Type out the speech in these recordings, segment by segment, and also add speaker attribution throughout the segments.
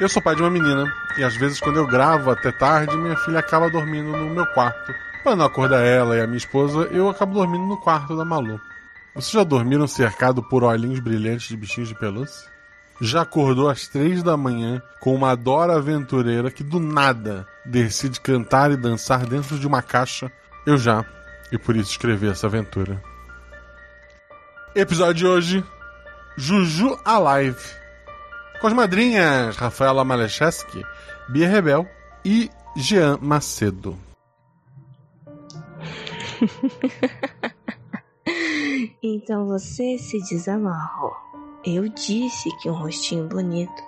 Speaker 1: Eu sou pai de uma menina e às vezes quando eu gravo até tarde, minha filha acaba dormindo no meu quarto. Para não acordar ela e a minha esposa, eu acabo dormindo no quarto da Malu. Vocês já dormiram cercado por olhinhos brilhantes de bichinhos de pelúcia? Já acordou às três da manhã com uma Dora aventureira que do nada decide cantar e dançar dentro de uma caixa? Eu já, e por isso escrevi essa aventura. Episódio de hoje: Juju Alive com as madrinhas Rafaela Malecheski, Bia Rebel e Jean Macedo.
Speaker 2: então você se desamarrou. Eu disse que um rostinho bonito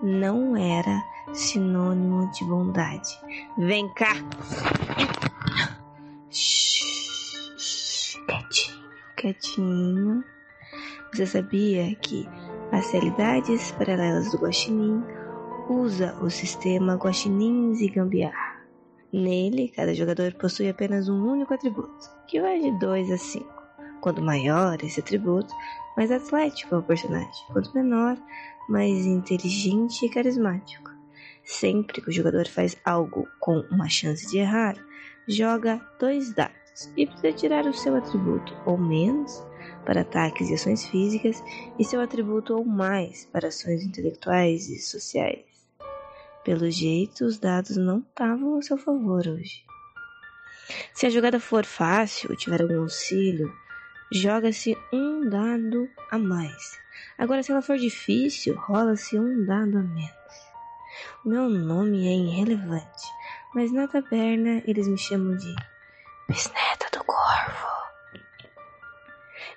Speaker 2: não era sinônimo de bondade. Vem cá. Quietinho, quietinho. Você sabia que as realidades paralelas do Guaxinim usa o sistema Guaxinins e Gambiarra. Nele, cada jogador possui apenas um único atributo, que vai de 2 a 5. Quanto maior esse atributo, mais atlético é o personagem. Quanto menor, mais inteligente e carismático. Sempre que o jogador faz algo com uma chance de errar, joga dois dados e precisa tirar o seu atributo ou menos para ataques e ações físicas e seu atributo ou mais para ações intelectuais e sociais. Pelo jeito, os dados não estavam a seu favor hoje. Se a jogada for fácil ou tiver algum auxílio, joga-se um dado a mais. Agora, se ela for difícil, rola-se um dado a menos. O meu nome é irrelevante, mas na taberna eles me chamam de Bisneta do Corvo.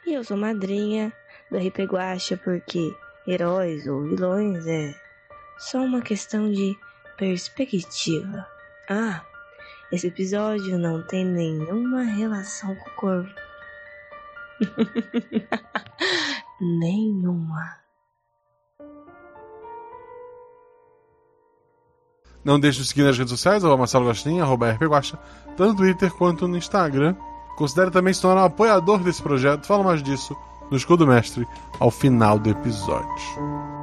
Speaker 2: E eu sou madrinha do RP Guacha porque heróis ou vilões é só uma questão de perspectiva. Ah, esse episódio não tem nenhuma relação com o corvo. nenhuma.
Speaker 1: Não deixe de seguir nas redes sociais, arroba Marcelo Gostinho, arroba RP Guacha, tanto no Twitter quanto no Instagram. Considere também se tornar um apoiador desse projeto. Fala mais disso no Escudo Mestre ao final do episódio.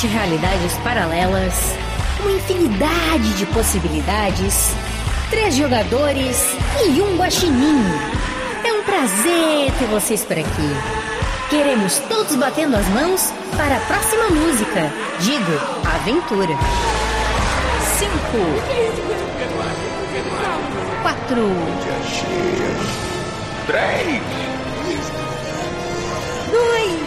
Speaker 3: Sete realidades paralelas, uma infinidade de possibilidades, três jogadores e um guaxinim. É um prazer ter vocês por aqui. Queremos todos batendo as mãos para a próxima música. Digo, aventura. Cinco. Quatro.
Speaker 4: Três.
Speaker 3: Dois.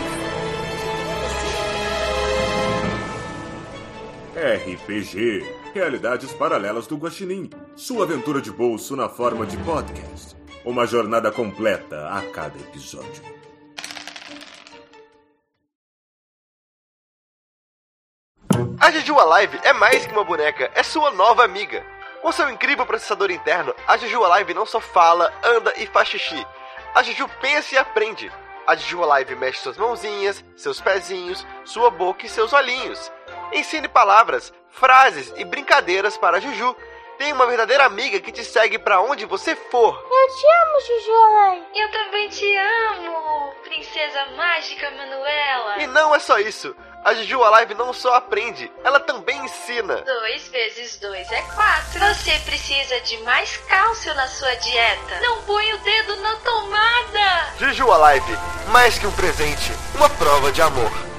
Speaker 4: RPG Realidades Paralelas do Guaxinim. Sua aventura de bolso na forma de podcast. Uma jornada completa a cada episódio.
Speaker 5: A Juju Alive é mais que uma boneca, é sua nova amiga. Com seu incrível processador interno, a Juju Alive não só fala, anda e faz xixi. A Juju pensa e aprende. A Juju Alive mexe suas mãozinhas, seus pezinhos, sua boca e seus olhinhos. Ensine palavras, frases e brincadeiras para Juju. Tem uma verdadeira amiga que te segue para onde você for.
Speaker 6: Eu te amo, Juju
Speaker 7: Eu também te amo, princesa mágica Manuela.
Speaker 5: E não é só isso. A Juju Alive não só aprende, ela também ensina.
Speaker 7: Dois vezes dois é quatro. Você precisa de mais cálcio na sua dieta. Não põe o dedo na tomada.
Speaker 5: Juju Alive, mais que um presente, uma prova de amor.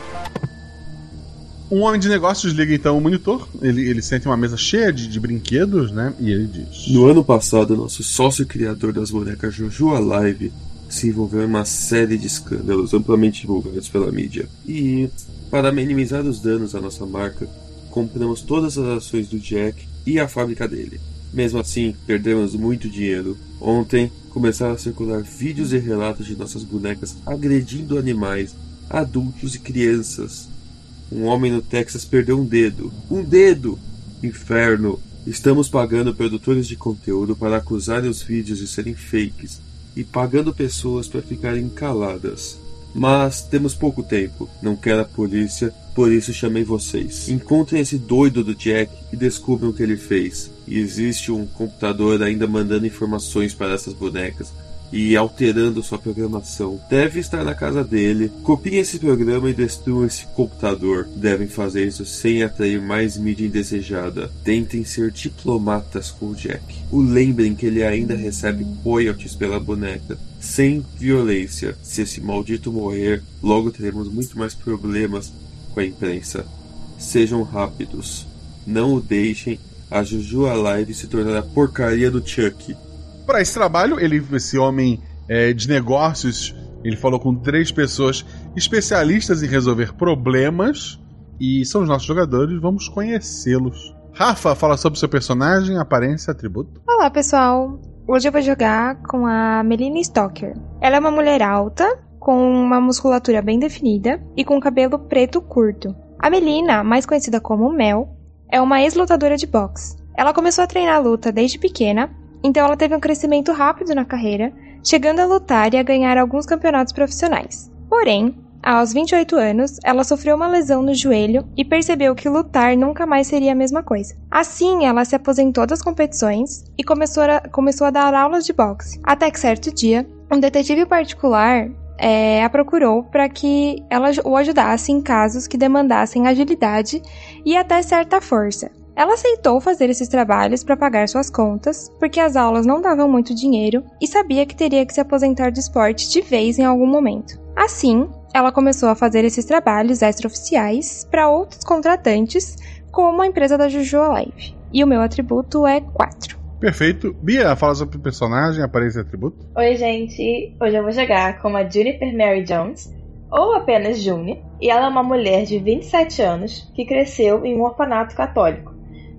Speaker 1: Um homem de negócios liga então o monitor, ele, ele sente uma mesa cheia de, de brinquedos, né? E ele diz:
Speaker 8: No ano passado, nosso sócio criador das bonecas Jojo Alive se envolveu em uma série de escândalos amplamente divulgados pela mídia. E, para minimizar os danos à nossa marca, compramos todas as ações do Jack e a fábrica dele. Mesmo assim, perdemos muito dinheiro. Ontem, começaram a circular vídeos e relatos de nossas bonecas agredindo animais, adultos e crianças. Um homem no Texas perdeu um dedo. Um dedo! Inferno! Estamos pagando produtores de conteúdo para acusarem os vídeos de serem fakes e pagando pessoas para ficarem caladas. Mas temos pouco tempo, não quero a polícia, por isso chamei vocês. Encontrem esse doido do Jack e descubram o que ele fez. E existe um computador ainda mandando informações para essas bonecas e alterando sua programação. Deve estar na casa dele. Copiem esse programa e destruam esse computador. Devem fazer isso sem atrair mais mídia indesejada. Tentem ser diplomatas com o Jack. O lembrem que ele ainda recebe royalties pela boneca. Sem violência. Se esse maldito morrer, logo teremos muito mais problemas com a imprensa. Sejam rápidos. Não o deixem a Juju Alive se tornar a porcaria do Chuck
Speaker 1: para esse trabalho, ele, esse homem é, de negócios, ele falou com três pessoas especialistas em resolver problemas e são os nossos jogadores. Vamos conhecê-los. Rafa, fala sobre seu personagem, aparência, atributo.
Speaker 9: Olá, pessoal. Hoje eu vou jogar com a Melina Stoker. Ela é uma mulher alta, com uma musculatura bem definida e com cabelo preto curto. A Melina, mais conhecida como Mel, é uma ex-lutadora de boxe. Ela começou a treinar luta desde pequena então ela teve um crescimento rápido na carreira, chegando a lutar e a ganhar alguns campeonatos profissionais. Porém, aos 28 anos, ela sofreu uma lesão no joelho e percebeu que lutar nunca mais seria a mesma coisa. Assim, ela se aposentou das competições e começou a, começou a dar aulas de boxe. Até que certo dia, um detetive particular é, a procurou para que ela o ajudasse em casos que demandassem agilidade e até certa força. Ela aceitou fazer esses trabalhos para pagar suas contas, porque as aulas não davam muito dinheiro e sabia que teria que se aposentar do esporte de vez em algum momento. Assim, ela começou a fazer esses trabalhos extraoficiais para outros contratantes, como a empresa da Juju Alive. E o meu atributo é 4.
Speaker 1: Perfeito. Bia, fala sobre o personagem, aparência e atributo.
Speaker 10: Oi, gente. Hoje eu vou jogar como a Juniper Mary Jones, ou apenas June, e ela é uma mulher de 27 anos que cresceu em um orfanato católico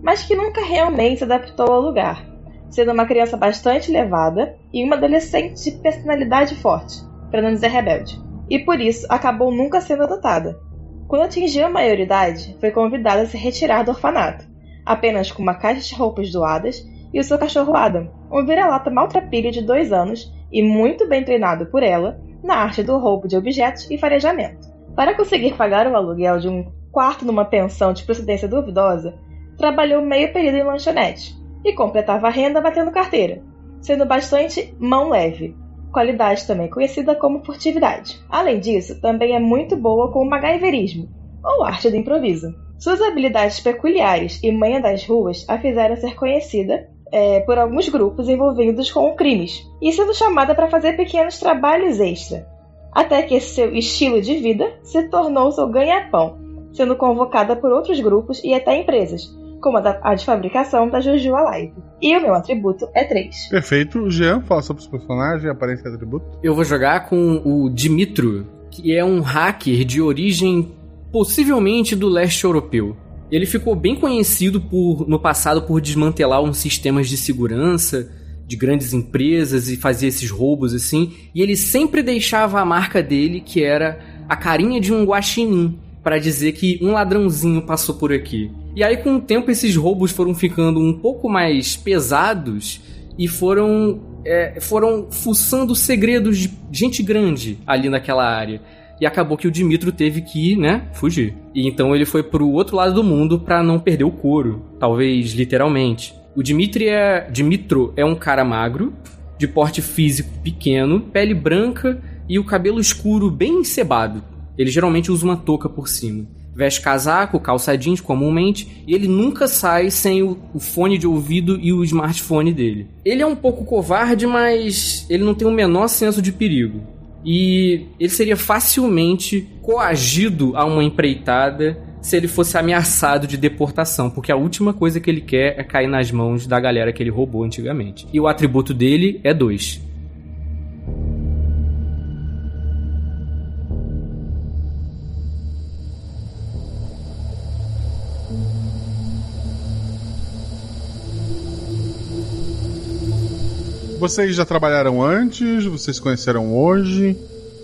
Speaker 10: mas que nunca realmente se adaptou ao lugar, sendo uma criança bastante levada e uma adolescente de personalidade forte, para não dizer rebelde, e por isso acabou nunca sendo adotada. Quando atingiu a maioridade, foi convidada a se retirar do orfanato, apenas com uma caixa de roupas doadas e o seu cachorro Adam, um vira-lata maltrapilho de dois anos e muito bem treinado por ela na arte do roubo de objetos e farejamento. Para conseguir pagar o aluguel de um quarto numa pensão de procedência duvidosa, trabalhou meio período em lanchonete e completava a renda batendo carteira, sendo bastante mão leve, qualidade também conhecida como furtividade. Além disso, também é muito boa com o MacGyverismo, ou arte do improviso. Suas habilidades peculiares e manha das ruas a fizeram ser conhecida é, por alguns grupos envolvidos com crimes, e sendo chamada para fazer pequenos trabalhos extra, até que seu estilo de vida se tornou seu ganha-pão, sendo convocada por outros grupos e até empresas, como a, da, a de fabricação da Juju Alive. E o meu atributo é 3.
Speaker 1: Perfeito. Jean, fala sobre os personagens, aparência e atributo.
Speaker 11: Eu vou jogar com o Dimitro, que é um hacker de origem possivelmente do leste europeu. Ele ficou bem conhecido por, no passado por desmantelar uns sistemas de segurança de grandes empresas e fazia esses roubos assim, e ele sempre deixava a marca dele, que era a carinha de um guaxinim, para dizer que um ladrãozinho passou por aqui. E aí, com o tempo, esses roubos foram ficando um pouco mais pesados e foram, é, foram fuçando segredos de gente grande ali naquela área. E acabou que o Dimitro teve que, né, fugir. E então ele foi pro outro lado do mundo para não perder o couro, talvez literalmente. O Dimitri é, Dimitro é um cara magro, de porte físico pequeno, pele branca e o cabelo escuro bem encebado, ele geralmente usa uma touca por cima. Veste casaco, calça jeans comumente, e ele nunca sai sem o, o, fone de ouvido e o smartphone dele. Ele é um pouco covarde, mas ele não tem o menor senso de perigo. E ele seria facilmente coagido a uma empreitada se ele fosse ameaçado de deportação, porque a última coisa que ele quer é cair nas mãos da galera que ele roubou antigamente. E o atributo dele é 2.
Speaker 1: Vocês já trabalharam antes? Vocês se conheceram hoje?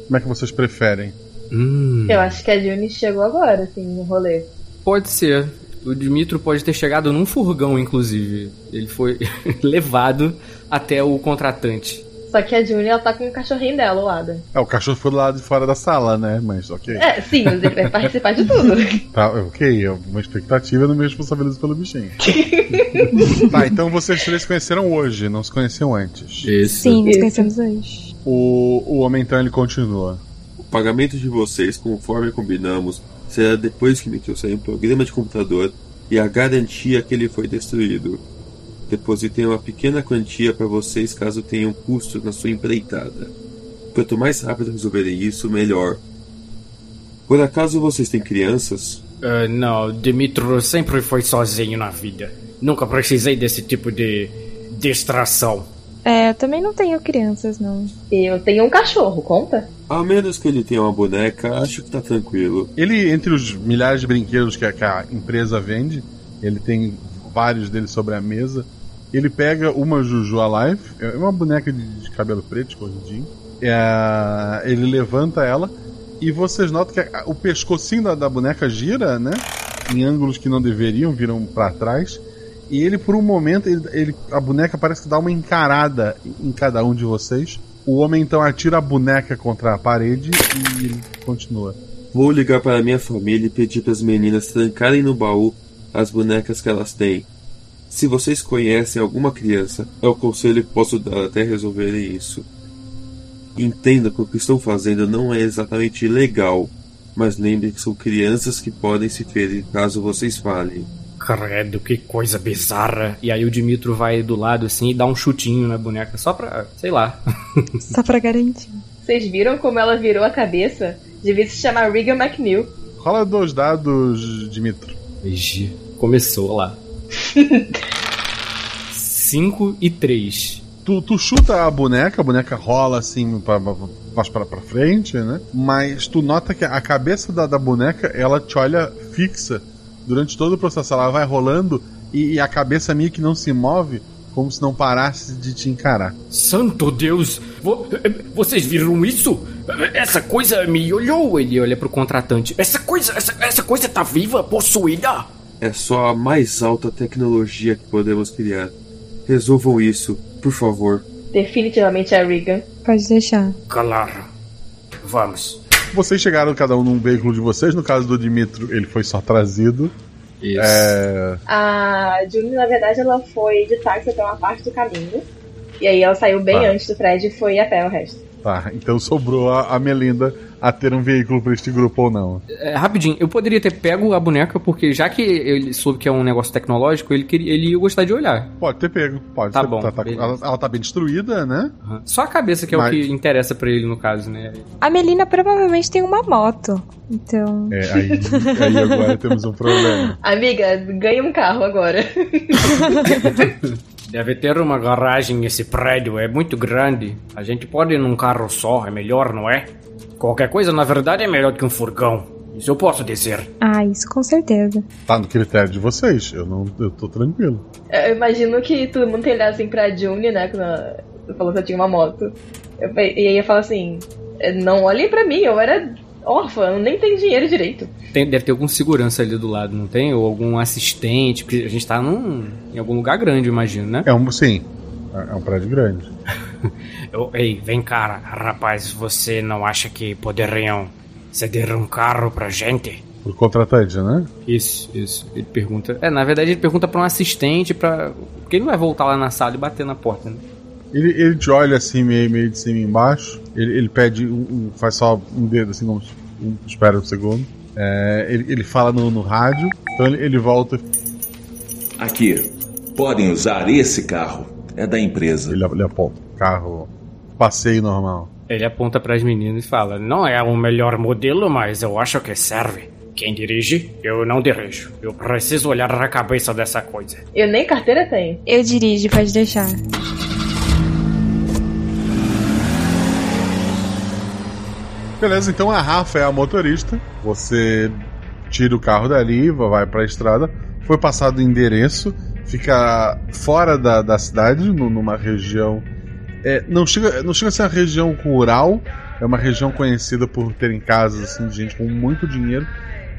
Speaker 1: Como é que vocês preferem?
Speaker 10: Hum. Eu acho que a Juni chegou agora, assim, no rolê.
Speaker 11: Pode ser. O Dimitro pode ter chegado num furgão, inclusive. Ele foi levado até o contratante.
Speaker 10: Só que a Juni, ela tá com o cachorrinho dela, o Adam.
Speaker 1: É, o cachorro foi do lado de fora da sala, né? Mas ok.
Speaker 10: É, sim, mas ele vai participar de tudo.
Speaker 1: Tá, ok, é uma expectativa, não me responsabilizo pelo bichinho. tá, então vocês três se conheceram hoje, não se conheciam antes.
Speaker 11: Isso.
Speaker 9: Sim, nos conhecemos hoje.
Speaker 1: O, o homem então ele continua.
Speaker 8: O pagamento de vocês, conforme combinamos, será depois que me trouxerem um programa de computador e a garantia que ele foi destruído. Depositei uma pequena quantia para vocês caso tenham custos na sua empreitada. Quanto mais rápido resolverem isso, melhor. Por acaso vocês têm crianças?
Speaker 11: Uh, não, Dimitro sempre foi sozinho na vida. Nunca precisei desse tipo de distração.
Speaker 9: É, eu também não tenho crianças, não.
Speaker 10: Eu tenho um cachorro, conta?
Speaker 8: A menos que ele tenha uma boneca, acho que tá tranquilo.
Speaker 1: Ele, entre os milhares de brinquedos que a, que a empresa vende, ele tem vários deles sobre a mesa. Ele pega uma Juju Alive, é uma boneca de, de cabelo preto, escorridinho. É, ele levanta ela e vocês notam que o pescocinho da, da boneca gira, né? Em ângulos que não deveriam, viram para trás. E ele, por um momento, ele, ele- a boneca parece que dá uma encarada em cada um de vocês. O homem então atira a boneca contra a parede e ele continua.
Speaker 8: Vou ligar para minha família e pedir para as meninas trancarem no baú as bonecas que elas têm. Se vocês conhecem alguma criança, é o conselho que posso dar até resolverem isso. Entenda que o que estão fazendo não é exatamente legal, mas lembrem que são crianças que podem se ferir caso vocês falhem.
Speaker 11: Credo, que coisa bizarra. E aí o Dimitro vai do lado assim e dá um chutinho na boneca, só pra, sei lá.
Speaker 9: Só pra garantir.
Speaker 10: Vocês viram como ela virou a cabeça? Devia se chamar Regan McNeil.
Speaker 1: Rola dois dados, Dimitro.
Speaker 11: Ixi, começou lá. 5 e 3.
Speaker 1: Tu, tu chuta a boneca, a boneca rola assim pra, pra, pra, pra, pra frente, né? Mas tu nota que a cabeça da, da boneca ela te olha fixa durante todo o processo. Ela vai rolando e, e a cabeça meio que não se move, como se não parasse de te encarar.
Speaker 11: Santo Deus! Vo- vocês viram isso? Essa coisa me olhou. Ele olha pro contratante. Essa coisa, essa, essa coisa tá viva, possuída?
Speaker 8: É só a mais alta tecnologia que podemos criar. Resolvam isso, por favor.
Speaker 10: Definitivamente é a Regan.
Speaker 9: Pode deixar.
Speaker 11: Claro. Vamos.
Speaker 1: Vocês chegaram cada um num veículo de vocês. No caso do Dimitro, ele foi só trazido.
Speaker 11: Isso.
Speaker 1: É,
Speaker 10: A Julie, na verdade, ela foi de táxi até uma parte do caminho. E aí ela saiu bem
Speaker 1: Tá.
Speaker 10: antes do Fred e foi a pé o resto.
Speaker 1: Tá, então sobrou a, a Melinda a ter um veículo pra este grupo ou não.
Speaker 11: É, rapidinho, eu poderia ter pego a boneca, porque já que ele soube que é um negócio tecnológico, ele, queria, ele ia gostar de olhar.
Speaker 1: Pode ter pego, pode
Speaker 11: Tá
Speaker 1: ser.
Speaker 11: bom,
Speaker 1: tá-
Speaker 11: beleza.
Speaker 1: ela, ela tá bem destruída, né?
Speaker 11: Só a cabeça que é
Speaker 1: Mas-
Speaker 11: o que interessa pra ele, no caso, né?
Speaker 9: A Melina provavelmente tem uma moto. Então.
Speaker 1: É, aí, aí agora temos um problema.
Speaker 10: Amiga, ganha um carro agora.
Speaker 11: Deve ter uma garagem nesse prédio, é muito grande. A gente pode ir num carro só, é melhor, não é? Qualquer coisa, na verdade, é melhor do que um furgão. Isso eu posso dizer.
Speaker 9: Ah, isso com certeza.
Speaker 1: Tá no critério de vocês. Eu não, eu tô tranquilo.
Speaker 10: Eu imagino que todo mundo tem olhado assim pra Juni, né? Quando ela falou que eu tinha uma moto. Eu e aí eu falo assim: não olhem pra mim, eu era órfã, eu nem tenho dinheiro direito.
Speaker 11: Tem- deve ter algum segurança ali do lado, não tem? Ou algum assistente, porque a gente tá num, em algum lugar grande, eu imagino, né?
Speaker 1: É um, sim. É é um prédio grande.
Speaker 11: Eu- ei, vem cá, rapaz, você não acha que poderiam ceder um carro pra gente?
Speaker 1: Pro contratante, né?
Speaker 11: Isso, isso. Ele pergunta. É, na verdade, ele pergunta pra um assistente pra. Porque ele não vai voltar lá na sala e bater na porta, né?
Speaker 1: Ele, ele te olha assim, meio, meio de cima e embaixo. Ele, ele pede um, um- Faz só um dedo assim, como um, espera um segundo. É, ele, ele fala no, no rádio. Então ele, ele volta.
Speaker 12: Aqui, podem usar esse carro. É da empresa.
Speaker 1: Ele, ele aponta. Carro. Passeio normal.
Speaker 11: Ele aponta pras meninas e fala: Não é o melhor modelo, mas eu acho que serve. Quem dirige? Eu não dirijo. Eu preciso olhar a cabeça dessa coisa.
Speaker 10: Eu nem carteira tenho.
Speaker 9: Eu dirijo, pode deixar.
Speaker 1: Beleza, então a Rafa é a motorista. Você tira o carro dali, vai pra estrada. Foi passado o endereço, fica fora da, da cidade, nu- numa região. é, não, chega, não chega a ser uma região rural, é uma região conhecida por terem casas assim, de gente com muito dinheiro.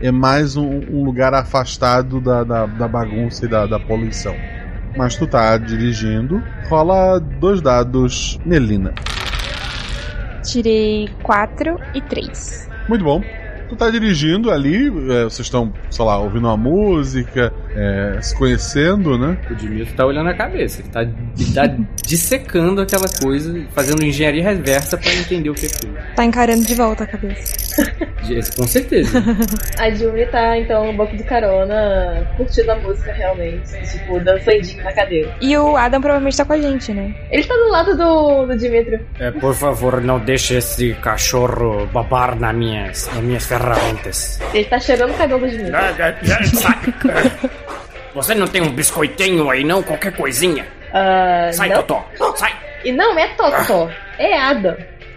Speaker 1: é mais um, um lugar afastado da, da, da bagunça e da, da poluição. Mas tu tá dirigindo, rola dois dados, Melina.
Speaker 9: Tirei 4 e 3.
Speaker 1: Muito bom. Tu tá dirigindo ali, é, vocês estão, sei lá, ouvindo uma música, é, se conhecendo, né?
Speaker 11: O Dimitri tá olhando a cabeça, ele tá, ele tá dissecando aquela coisa, fazendo engenharia reversa pra entender o que é aquilo.
Speaker 9: Tá encarando de volta a cabeça.
Speaker 11: Com certeza.
Speaker 10: A Juni tá, então, no banco de carona, curtindo a música realmente. Tipo, dançandinho na cadeira.
Speaker 9: E o Adam provavelmente tá com a gente, né?
Speaker 10: Ele tá do lado do, do Dimitri.
Speaker 11: É, por favor, não deixe esse cachorro babar nas minhas, nas minhas ferramentas.
Speaker 10: Ele tá cheirando o cabelo do Dimitri.
Speaker 11: Você não tem um biscoitinho aí não? Qualquer coisinha?
Speaker 10: Uh,
Speaker 11: Sai,
Speaker 10: não.
Speaker 11: Totó! Sai!
Speaker 10: E não é Totó, é Adam.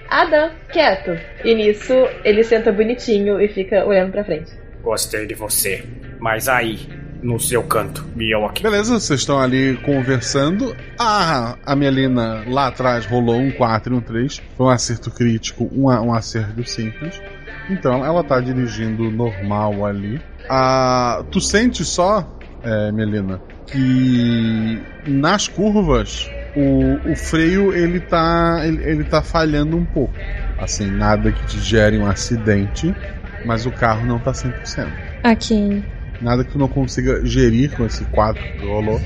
Speaker 10: Adam, quieto. E nisso, ele senta bonitinho e fica olhando pra frente.
Speaker 11: Gostei de você. Mas aí, no seu canto, e eu aqui.
Speaker 1: Beleza, vocês estão ali conversando. Ah, a Melina lá atrás rolou um 4 e um 3. Foi um acerto crítico, um, um acerto simples. Então ela tá dirigindo normal ali. Ah, tu sente só, é, Melina, que nas curvas o, o freio ele tá, ele, ele tá falhando um pouco. Assim, nada que te gere um acidente, mas o carro não tá 100%.
Speaker 9: Ok.
Speaker 1: Nada que tu não consiga gerir com esse 4 que rolou.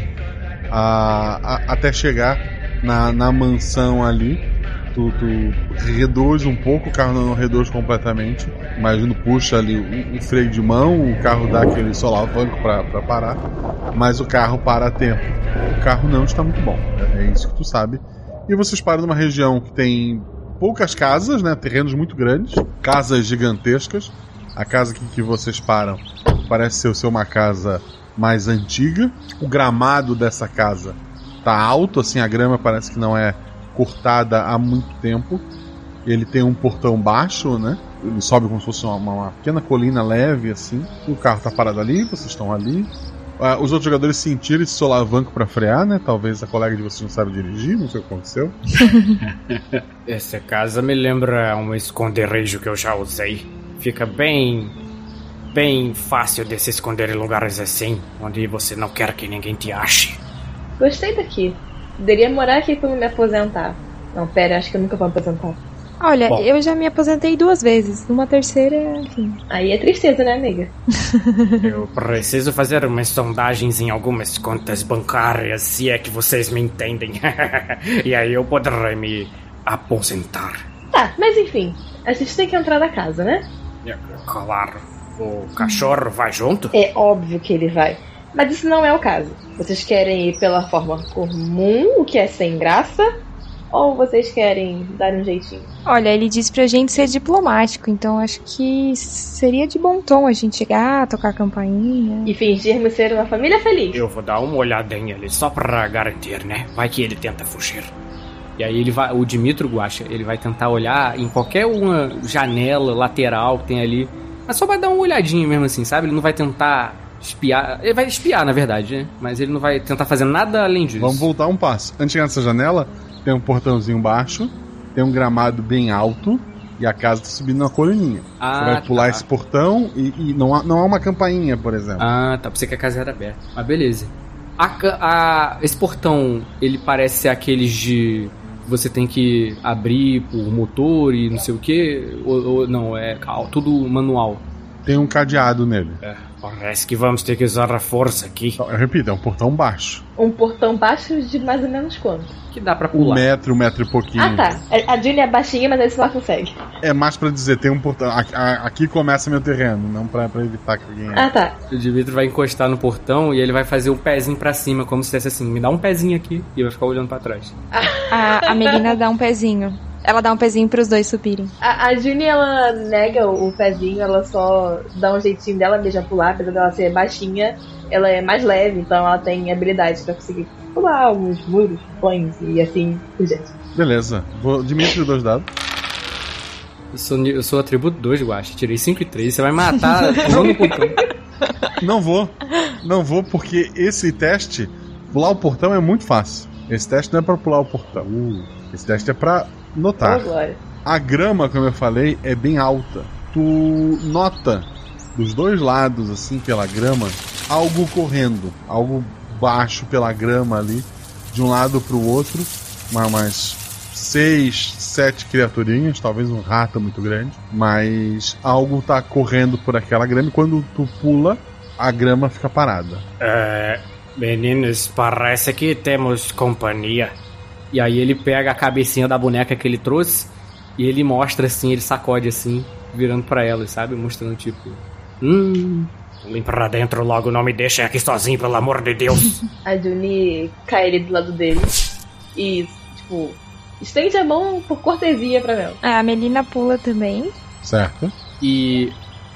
Speaker 1: a- a- até chegar na, na mansão ali. Tu, tu reduz um pouco, o carro não reduz completamente. Imagino, puxa ali o, o freio de mão, o carro dá aquele solavanco pra parar. Mas o carro para a tempo. O carro não está muito bom. É, é isso que tu sabe. E vocês param numa região que tem poucas casas, né? Terrenos muito grandes, casas gigantescas. A casa que, que vocês param parece ser, ser uma casa mais antiga. O gramado dessa casa tá alto, assim, a grama parece que não é cortada há muito tempo. Ele tem um portão baixo, né? Ele sobe como se fosse uma, uma pequena colina leve, assim. O carro tá parado ali, vocês estão ali. Ah, os outros jogadores sentiram esse solavanco pra frear, né? Talvez a colega de vocês não sabe dirigir, não sei o que aconteceu.
Speaker 11: Essa casa me lembra um esconderijo que eu já usei. Fica bem. bem fácil de se esconder em lugares assim, onde você não quer que ninguém te ache.
Speaker 10: Gostei daqui. Poderia morar aqui quando me aposentar. Não, pera, acho que eu nunca vou aposentar.
Speaker 9: Olha,
Speaker 11: Bom.
Speaker 9: eu já me aposentei duas vezes. Numa terceira, enfim.
Speaker 10: Aí é tristeza, né, amiga?
Speaker 11: Eu preciso fazer umas sondagens em algumas contas bancárias, se é que vocês me entendem. e aí eu poderei me aposentar.
Speaker 10: Tá, mas enfim. A gente tem que entrar na casa, né?
Speaker 11: Claro. O cachorro vai junto?
Speaker 10: É óbvio que ele vai. Mas isso não é o caso. Vocês querem ir pela forma comum, o que é sem graça? Ou vocês querem dar um jeitinho?
Speaker 9: Olha, ele disse pra gente ser diplomático, então acho que seria de bom tom a gente chegar, tocar a campainha.
Speaker 10: E fingirmos ser uma família feliz.
Speaker 11: Eu vou dar uma olhadinha ali só pra garantir, né? Vai que ele tenta fugir. E aí ele vai, o Dimitro Guacha, ele vai tentar olhar em qualquer uma janela lateral que tem ali. Mas só vai dar uma olhadinha mesmo assim, sabe? Ele não vai tentar espiar. Ele vai espiar, na verdade, né? Mas ele não vai tentar fazer nada além disso.
Speaker 1: Vamos voltar um passo. Antes de chegar nessa janela, tem um portãozinho baixo, tem um gramado bem alto e a casa tá subindo na colininha.
Speaker 11: Ah,
Speaker 1: Você vai pular
Speaker 11: tá.
Speaker 1: esse portão e, e não, há, não há uma campainha, por exemplo.
Speaker 11: Ah, tá. Pensei que a casa era aberta. Mas beleza. A a- esse portão, ele parece ser aqueles de. Você tem que abrir por motor e não sei o que. Ou, ou não, é tudo manual.
Speaker 1: Tem um cadeado nele.
Speaker 11: É, parece que vamos ter que usar a força aqui.
Speaker 1: Eu repito, é um portão baixo.
Speaker 10: Um portão baixo de mais ou menos quanto?
Speaker 11: Que dá pra
Speaker 1: Um
Speaker 11: pular.
Speaker 1: metro, um metro e pouquinho.
Speaker 10: Ah, tá. A a Julie é baixinha, mas aí você lá consegue.
Speaker 1: É mais pra dizer, tem um portão. a- a- Aqui começa meu terreno, não pra, pra evitar que alguém.
Speaker 10: Ah, tá.
Speaker 11: O Dimitri vai encostar no portão e ele vai fazer o pezinho pra cima, como se fosse assim: me dá um pezinho aqui. E vai ficar olhando pra trás.
Speaker 9: A, a Melina dá um pezinho. Ela dá um pezinho pros dois subirem.
Speaker 10: A, a Junie, ela nega o pezinho, ela só dá um jeitinho dela mesmo pular, apesar dela ser baixinha, ela é mais leve, então ela tem habilidade pra conseguir pular alguns muros, pões e assim por diante.
Speaker 1: Beleza. Vou Dimitri dois dados.
Speaker 11: Eu sou, eu sou atributo 2, Guacha. Tirei 5 e 3. Você vai matar pulando o portão.
Speaker 1: Não vou. Não vou, porque esse teste, pular o portão é muito fácil. Esse teste não é pra pular o portão. Uh, esse teste é pra notar.
Speaker 10: Oh.
Speaker 1: A grama, como eu falei, é bem alta. Tu nota dos dois lados, assim, pela grama, algo correndo, algo baixo pela grama ali, de um lado para o outro, umas seis, sete criaturinhas, talvez um rato muito grande, mas algo tá correndo por aquela grama e quando tu pula, a grama fica parada.
Speaker 11: É, meninos, parece que temos companhia. E aí ele pega a cabecinha da boneca que ele trouxe e ele mostra assim, ele sacode assim, virando pra ela, sabe? Mostrando tipo. Hum. Vem pra dentro logo, não me deixem aqui sozinho, pelo amor de Deus.
Speaker 10: A Juni cai ali do lado dele e, tipo, estende a mão por cortesia pra ela.
Speaker 9: A Melina pula também.
Speaker 1: Certo?
Speaker 11: E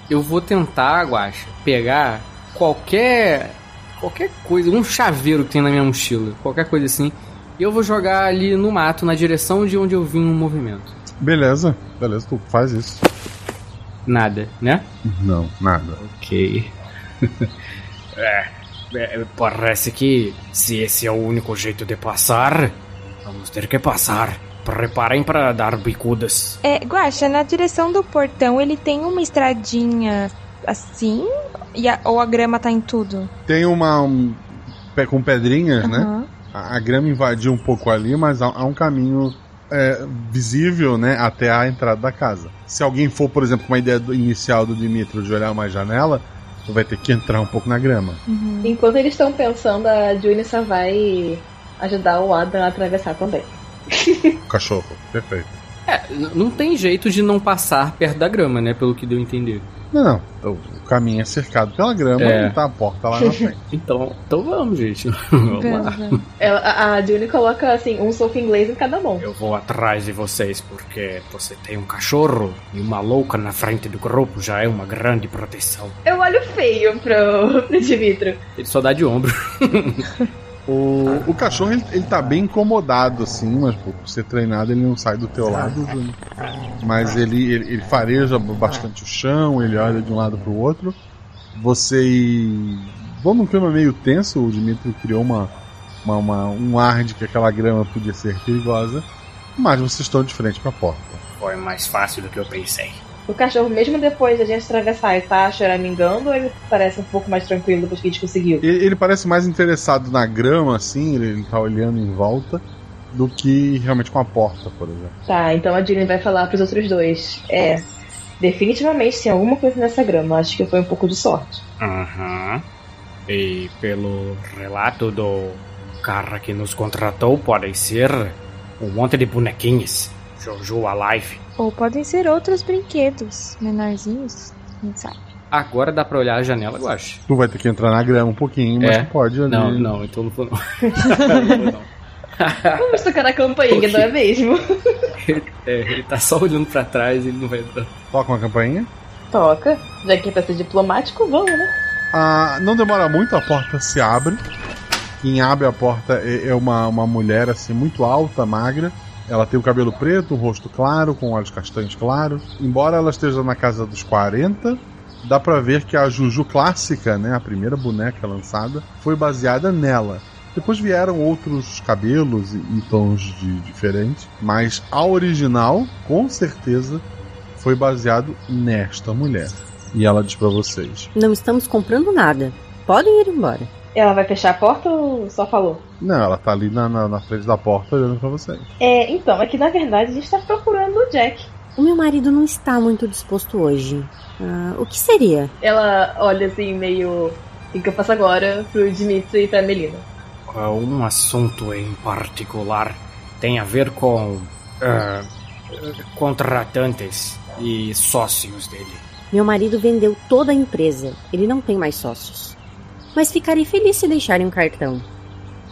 Speaker 11: eu vou tentar, Guacha, pegar qualquer. qualquer coisa, um chaveiro que tem na minha mochila, qualquer coisa assim. E eu vou jogar ali no mato, na direção de onde eu vi um movimento.
Speaker 1: Beleza, beleza, tu faz isso.
Speaker 11: Nada, né?
Speaker 1: Não, nada.
Speaker 11: Ok. é, é, parece que se esse é o único jeito de passar, vamos ter que passar. Preparem para dar bicudas.
Speaker 9: É, Guaxa, na direção do portão ele tem uma estradinha assim? E a- ou a grama tá em tudo?
Speaker 1: Tem uma. Um, pé com pedrinhas, né? A, a grama invadiu um pouco ali, mas há, há um caminho é, visível, né? Até a entrada da casa. Se alguém for, por exemplo, com uma ideia do- inicial do Dimitro de olhar uma janela, tu vai ter que entrar um pouco na grama.
Speaker 10: Enquanto eles estão pensando, a Juni só vai ajudar o Adam a atravessar também.
Speaker 1: O cachorro, perfeito.
Speaker 11: É, não tem jeito de não passar perto da grama, né? Pelo que deu a entender.
Speaker 1: Não, não. O, caminho é cercado pela grama
Speaker 11: É.
Speaker 1: e tá a porta lá na frente.
Speaker 11: Então, então vamos, gente. vamos lá.
Speaker 10: Ela, a, a Juni coloca, assim, um soco inglês em cada mão.
Speaker 11: Eu vou atrás de vocês porque você tem um cachorro e uma louca na frente do grupo já é uma grande proteção.
Speaker 10: Eu olho feio pro, pro Dimitro.
Speaker 11: Ele só dá de ombro.
Speaker 1: O, o cachorro, ele, ele tá bem incomodado, assim, mas por ser treinado, ele não sai do teu lado. Mas ele, ele, ele fareja bastante o chão, ele olha de um lado pro outro. Vocês vão num clima meio tenso, o Dimitri criou uma, uma, uma- um ar de que aquela grama podia ser perigosa. Mas vocês estão de frente pra porta.
Speaker 11: Foi mais fácil do que eu pensei.
Speaker 10: O cachorro, mesmo depois da gente atravessar, ele tá choramingando ou ele parece um pouco mais tranquilo depois que a gente conseguiu?
Speaker 1: Ele, ele parece mais interessado na grama, assim, ele, ele tá olhando em volta, do que realmente com a porta, por exemplo.
Speaker 10: Tá, então a Juni vai falar pros outros dois. É, definitivamente tem alguma coisa nessa grama. Acho que foi um pouco de sorte.
Speaker 11: Uhum. E pelo relato do cara que nos contratou, podem ser um monte de bonequinhos. Jojo Alive.
Speaker 9: Ou podem ser outros brinquedos menorzinhos, quem sabe.
Speaker 11: Agora dá pra olhar a janela, eu acho.
Speaker 1: Tu vai ter que entrar na grama um pouquinho, mas
Speaker 11: É?
Speaker 1: tu pode ali.
Speaker 11: Não, não, então não vou não.
Speaker 10: Vamos tocar a campainha, não é mesmo?
Speaker 11: É, ele tá só olhando pra trás e ele não vai entrar.
Speaker 1: Toca uma campainha.
Speaker 10: Toca. Já que é pra ser diplomático, vamos, né?
Speaker 1: Ah, não demora muito, a porta se abre. Quem abre a porta é é uma, uma mulher assim muito alta, magra. Ela tem o cabelo preto, um rosto claro, com olhos castanhos claros. Embora ela esteja na casa dos 40, dá pra ver que a Juju clássica, né, a primeira boneca lançada, foi baseada nela. Depois vieram outros cabelos e, tons de, diferentes, mas a original, com certeza, foi baseado nesta mulher. E ela diz pra vocês:
Speaker 13: Não estamos comprando nada. Podem ir embora.
Speaker 10: Ela vai fechar a porta ou só falou?
Speaker 1: Não, ela tá ali na, na, na frente da porta olhando pra vocês.
Speaker 10: É, então, é que na verdade a gente tá procurando o Jack.
Speaker 13: O meu marido não está muito disposto hoje. Ah, o que seria?
Speaker 10: Ela olha assim, meio. O que eu faço agora pro Dimitri e pra Melina?
Speaker 11: Um assunto em particular tem a ver com ah, contratantes e sócios dele.
Speaker 13: Meu marido vendeu toda a empresa. Ele não tem mais sócios. Mas ficarei feliz se deixarem um cartão.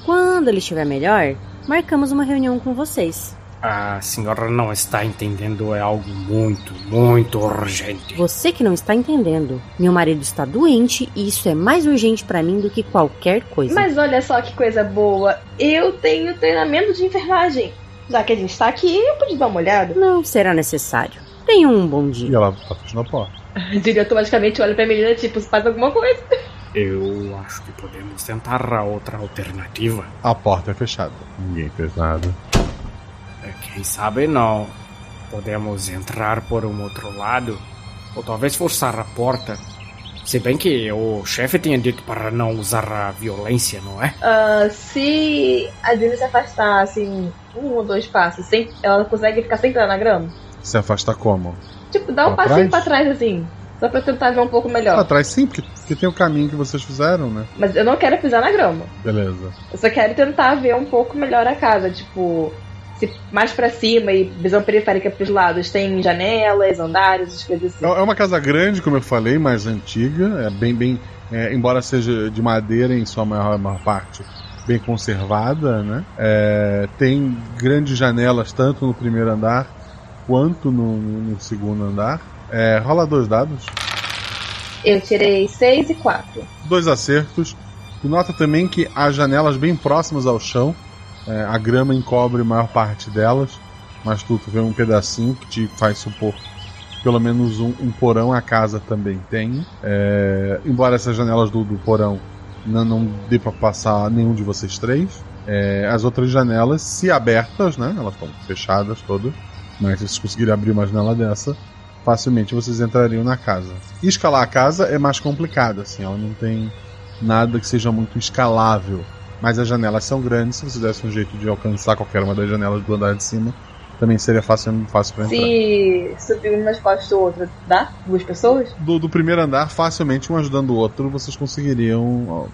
Speaker 13: Quando ele estiver melhor, marcamos uma reunião com vocês.
Speaker 11: A senhora não está entendendo, é algo muito, muito urgente.
Speaker 13: Você que não está entendendo. Meu marido está doente e isso é mais urgente para mim do que qualquer coisa.
Speaker 10: Mas olha só que coisa boa. Eu tenho treinamento de enfermagem. Já que a gente tá aqui, eu pude dar uma olhada.
Speaker 13: Não será necessário. Tenha um bom dia.
Speaker 1: E ela tá fechando a porta.
Speaker 10: A Julie automaticamente olha pra Melina, tipo, faz alguma coisa.
Speaker 11: Eu acho que podemos tentar a outra alternativa.
Speaker 1: A porta é fechada. Ninguém fez nada.
Speaker 11: É, Quem sabe não. Podemos entrar por um outro lado. Ou talvez forçar a porta Se bem que o chefe tinha dito para não usar a violência, não é?
Speaker 10: Ah, se a Juni se afastar, assim, um ou dois passos, sem, ela consegue ficar sentada na grama?
Speaker 1: Se afasta como?
Speaker 10: Tipo, dá um
Speaker 1: Pra
Speaker 10: passinho
Speaker 1: trás?
Speaker 10: pra trás, assim. Só pra tentar ver um pouco melhor.
Speaker 1: Atrás sim, porque, porque tem o caminho que vocês fizeram, né?
Speaker 10: Mas eu não quero pisar na grama.
Speaker 1: Beleza.
Speaker 10: Eu só quero tentar ver um pouco melhor a casa. Tipo, se mais pra cima e visão periférica pros lados tem janelas, andares, coisas assim.
Speaker 1: É é uma casa grande, como eu falei, mais antiga. É bem, bem. é, embora seja de madeira em sua maior, maior parte, bem conservada, né? É, tem grandes janelas tanto no primeiro andar quanto no, no segundo andar. É, rola dois dados.
Speaker 10: Eu tirei 6 e 4.
Speaker 1: dois acertos. E nota também que há janelas bem próximas ao chão. É, a grama encobre a maior parte delas. Mas tu, tu vê um pedacinho que te faz supor pelo menos um, um porão a casa também tem. É, embora essas janelas do, do porão não, não dê para passar nenhum de vocês três. É, as outras janelas, se abertas, né? Elas estão fechadas todas. Mas se vocês conseguirem abrir uma janela dessa, facilmente vocês entrariam na casa. Escalar a casa é mais complicado, assim, ela não tem nada que seja muito escalável. Mas as janelas são grandes, se você desse um jeito de alcançar qualquer uma das janelas do andar de cima, também seria fácil, fácil para entrar.
Speaker 10: Se subir um nas costas do outro, dá? Duas pessoas?
Speaker 1: Do, do primeiro andar, facilmente um ajudando o outro, vocês conseguiriam ó,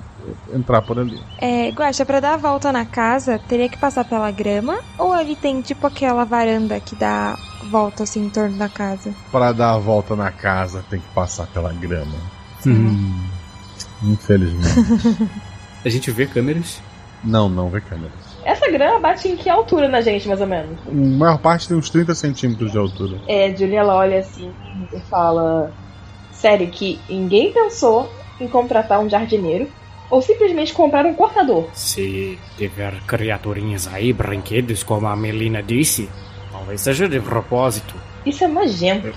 Speaker 1: entrar por ali.
Speaker 9: É, Guaxa, pra dar a volta na casa, teria que passar pela grama? Ou ali tem tipo aquela varanda que dá volta assim em torno da casa?
Speaker 1: Para dar a volta na casa, tem que passar pela grama.
Speaker 11: Hum.
Speaker 1: Infelizmente.
Speaker 11: A gente vê câmeras?
Speaker 1: não, não vê câmeras.
Speaker 10: Essa grama bate em que altura na gente, mais ou menos?
Speaker 1: A maior parte tem uns 30 centímetros de altura.
Speaker 10: É, Julia, ela olha assim e fala: Sério, que ninguém pensou em contratar um jardineiro? Ou simplesmente comprar um cortador?
Speaker 11: Se tiver criaturinhas aí, brinquedos, como a Melina disse, talvez seja de propósito.
Speaker 10: Isso é nojento.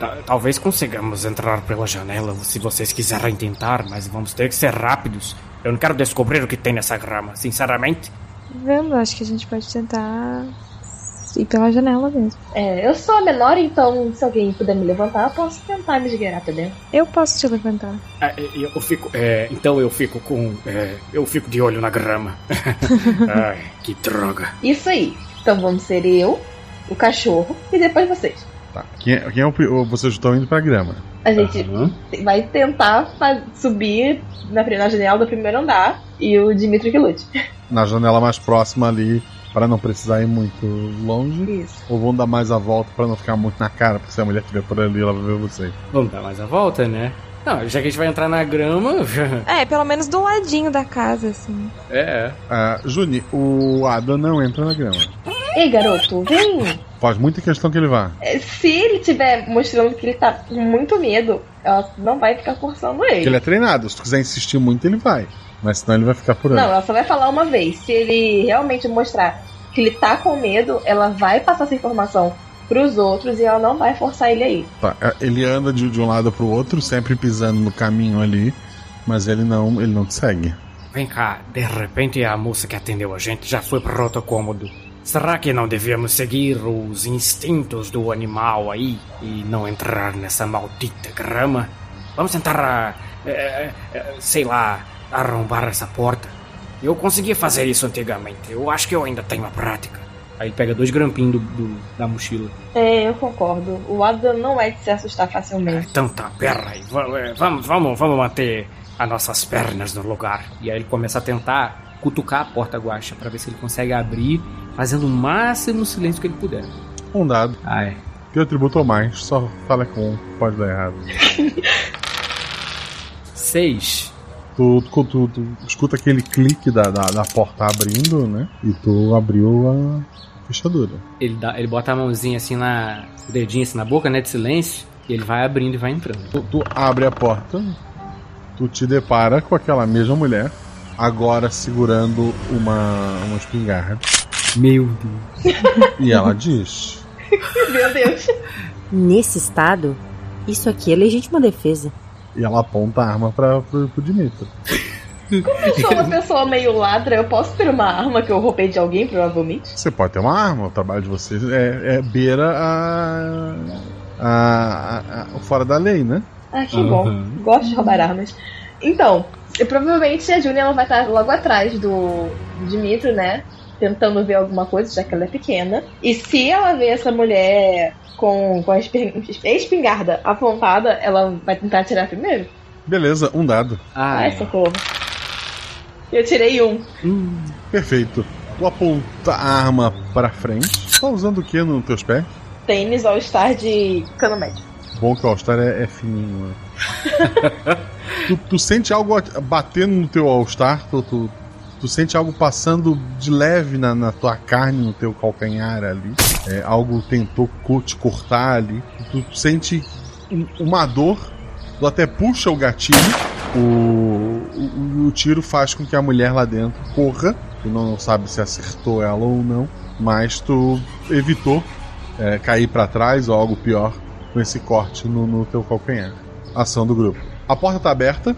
Speaker 11: Ta- Talvez consigamos entrar pela janela se vocês quiserem tentar, mas vamos ter que ser rápidos. Eu não quero descobrir o que tem nessa grama, sinceramente.
Speaker 9: Vamos, acho que a gente pode tentar ir pela janela mesmo.
Speaker 10: É, eu sou a menor, então se alguém puder me levantar, eu posso tentar me esgueirar pra dentro.
Speaker 9: Eu posso te levantar.
Speaker 11: Ah, Eu eu fico. é, então eu fico com. é, eu fico de olho na grama. Ai, que droga.
Speaker 10: Isso aí. Então vamos ser eu, o cachorro e depois vocês.
Speaker 1: Tá. Quem é, quem é o. Vocês estão indo pra grama.
Speaker 10: A gente vai tentar subir na, na janela do primeiro andar e o Dimitri que lute.
Speaker 1: Na janela mais próxima ali, para não precisar ir muito longe.
Speaker 10: Isso.
Speaker 1: Ou vão dar mais a volta para não ficar muito na cara, porque se a mulher estiver por ali, ela vai ver vocês.
Speaker 11: Vamos dar mais a volta, né? Não, já que a gente vai entrar na grama.
Speaker 9: É, pelo menos do ladinho da casa, assim.
Speaker 11: é.
Speaker 1: Ah, Juni, o Adam não entra na grama.
Speaker 10: Ei, garoto, vem!
Speaker 1: Faz muita questão que ele vá.
Speaker 10: É, Se ele estiver mostrando que ele tá com muito medo, ela não vai ficar forçando ele.
Speaker 1: Porque ele é treinado. Se tu quiser insistir muito, ele vai. Mas senão ele vai ficar por ali.
Speaker 10: Não, ela só vai falar uma vez. Se ele realmente mostrar que ele tá com medo, ela vai passar essa informação pros outros e ela não vai forçar ele aí.
Speaker 1: Tá, é, Ele anda de, de um lado pro outro, sempre pisando no caminho ali, mas ele não, ele não te segue.
Speaker 11: Vem cá, de repente a moça que atendeu a gente já foi pro outro cômodo. Será que não devíamos seguir os instintos do animal aí e não entrar nessa maldita grama? Vamos tentar, ah, eh, eh, sei lá, arrombar essa porta. Eu consegui fazer isso antigamente. Eu acho que eu ainda tenho a prática. Aí ele pega dois grampinhos do, do- da mochila.
Speaker 10: É, eu concordo. O Adam não é de se assustar facilmente.
Speaker 11: Então tá, pera aí. Eh, Vamos, vamos, vamos manter as nossas pernas no lugar. E aí ele começa a tentar cutucar a porta guacha pra ver se ele consegue abrir, fazendo o máximo silêncio que ele puder.
Speaker 1: Um dado.
Speaker 11: Ai.
Speaker 1: Que atributo ou mais, só fala com um, pode dar errado.
Speaker 11: Seis.
Speaker 1: Tu, tu, tu- tu escuta aquele clique da, da, da porta abrindo, né? E tu abriu a fechadura.
Speaker 11: Ele, dá, ele bota a mãozinha assim na. O dedinho assim na boca, né? De silêncio. E ele vai abrindo e vai entrando.
Speaker 1: Tu, tu abre a porta, tu te depara com aquela mesma mulher, agora segurando uma, uma espingarda.
Speaker 11: Meu Deus.
Speaker 1: E ela diz:
Speaker 10: Meu Deus.
Speaker 13: Nesse estado, isso aqui é legítima defesa.
Speaker 1: E ela aponta a arma pra, pro, pro Dimitri.
Speaker 10: Como eu sou uma pessoa meio ladra, eu posso ter uma arma que eu roubei de alguém, provavelmente?
Speaker 1: Você pode ter uma arma, o trabalho de vocês é, é beira a, a, a- a- o fora da lei, né?
Speaker 10: Ah, que uhum. bom. Gosto de roubar armas. Então, provavelmente a Júlia ela vai estar logo atrás do, do Dimitro, né? Tentando ver alguma coisa, já que ela é pequena. E se ela vê essa mulher com, com a espingarda apontada, ela vai tentar atirar primeiro?
Speaker 1: Beleza, um dado.
Speaker 10: Ah, Ai, socorro. Eu tirei um.
Speaker 1: Hum, perfeito. Tu aponta a arma pra frente. Tá usando o que nos teus pés?
Speaker 10: Tênis All-Star de cano médio.
Speaker 1: Bom que o All-Star é, é fininho, né? tu, tu, sente algo batendo no teu All-Star? Tu, tu, tu, sente algo passando de leve na, na tua carne, no teu calcanhar ali? É, algo tentou te cortar ali? Tu, sente uma dor, tu até puxa o gatilho, o, o, o, tiro faz com que a mulher lá dentro corra. Tu não sabe se acertou ela ou não, mas tu evitou é, cair para trás ou algo pior com esse corte no, no teu calcanhar. Ação do grupo. A porta tá aberta,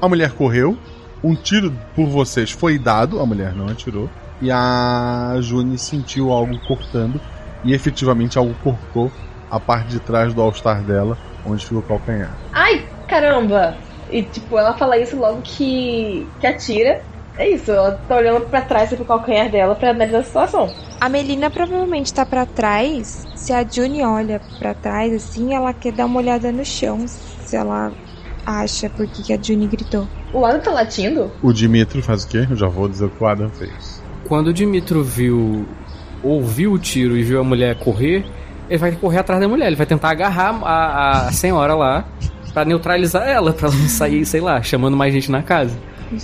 Speaker 1: a mulher correu, um tiro por vocês foi dado, a mulher não atirou, e a Juni sentiu algo cortando, e efetivamente algo cortou a parte de trás do All-Star dela, onde ficou o calcanhar.
Speaker 10: Ai, caramba! E tipo, ela fala isso logo que, que atira. É isso, ela tá olhando para trás pro calcanhar dela para analisar a situação.
Speaker 9: A Melina provavelmente tá para trás. Se a Juni olha para trás assim, ela quer dar uma olhada no chão, se ela acha porque que a Juni gritou.
Speaker 10: O Adam tá latindo?
Speaker 1: O Dimitro faz o quê? Eu já vou dizer o que o Adam fez.
Speaker 11: Quando o Dimitro viu ouviu o tiro e viu a mulher correr, ele vai correr atrás da mulher, ele vai tentar agarrar a, a senhora lá para neutralizar ela, para não sair, sei lá, chamando mais gente na casa.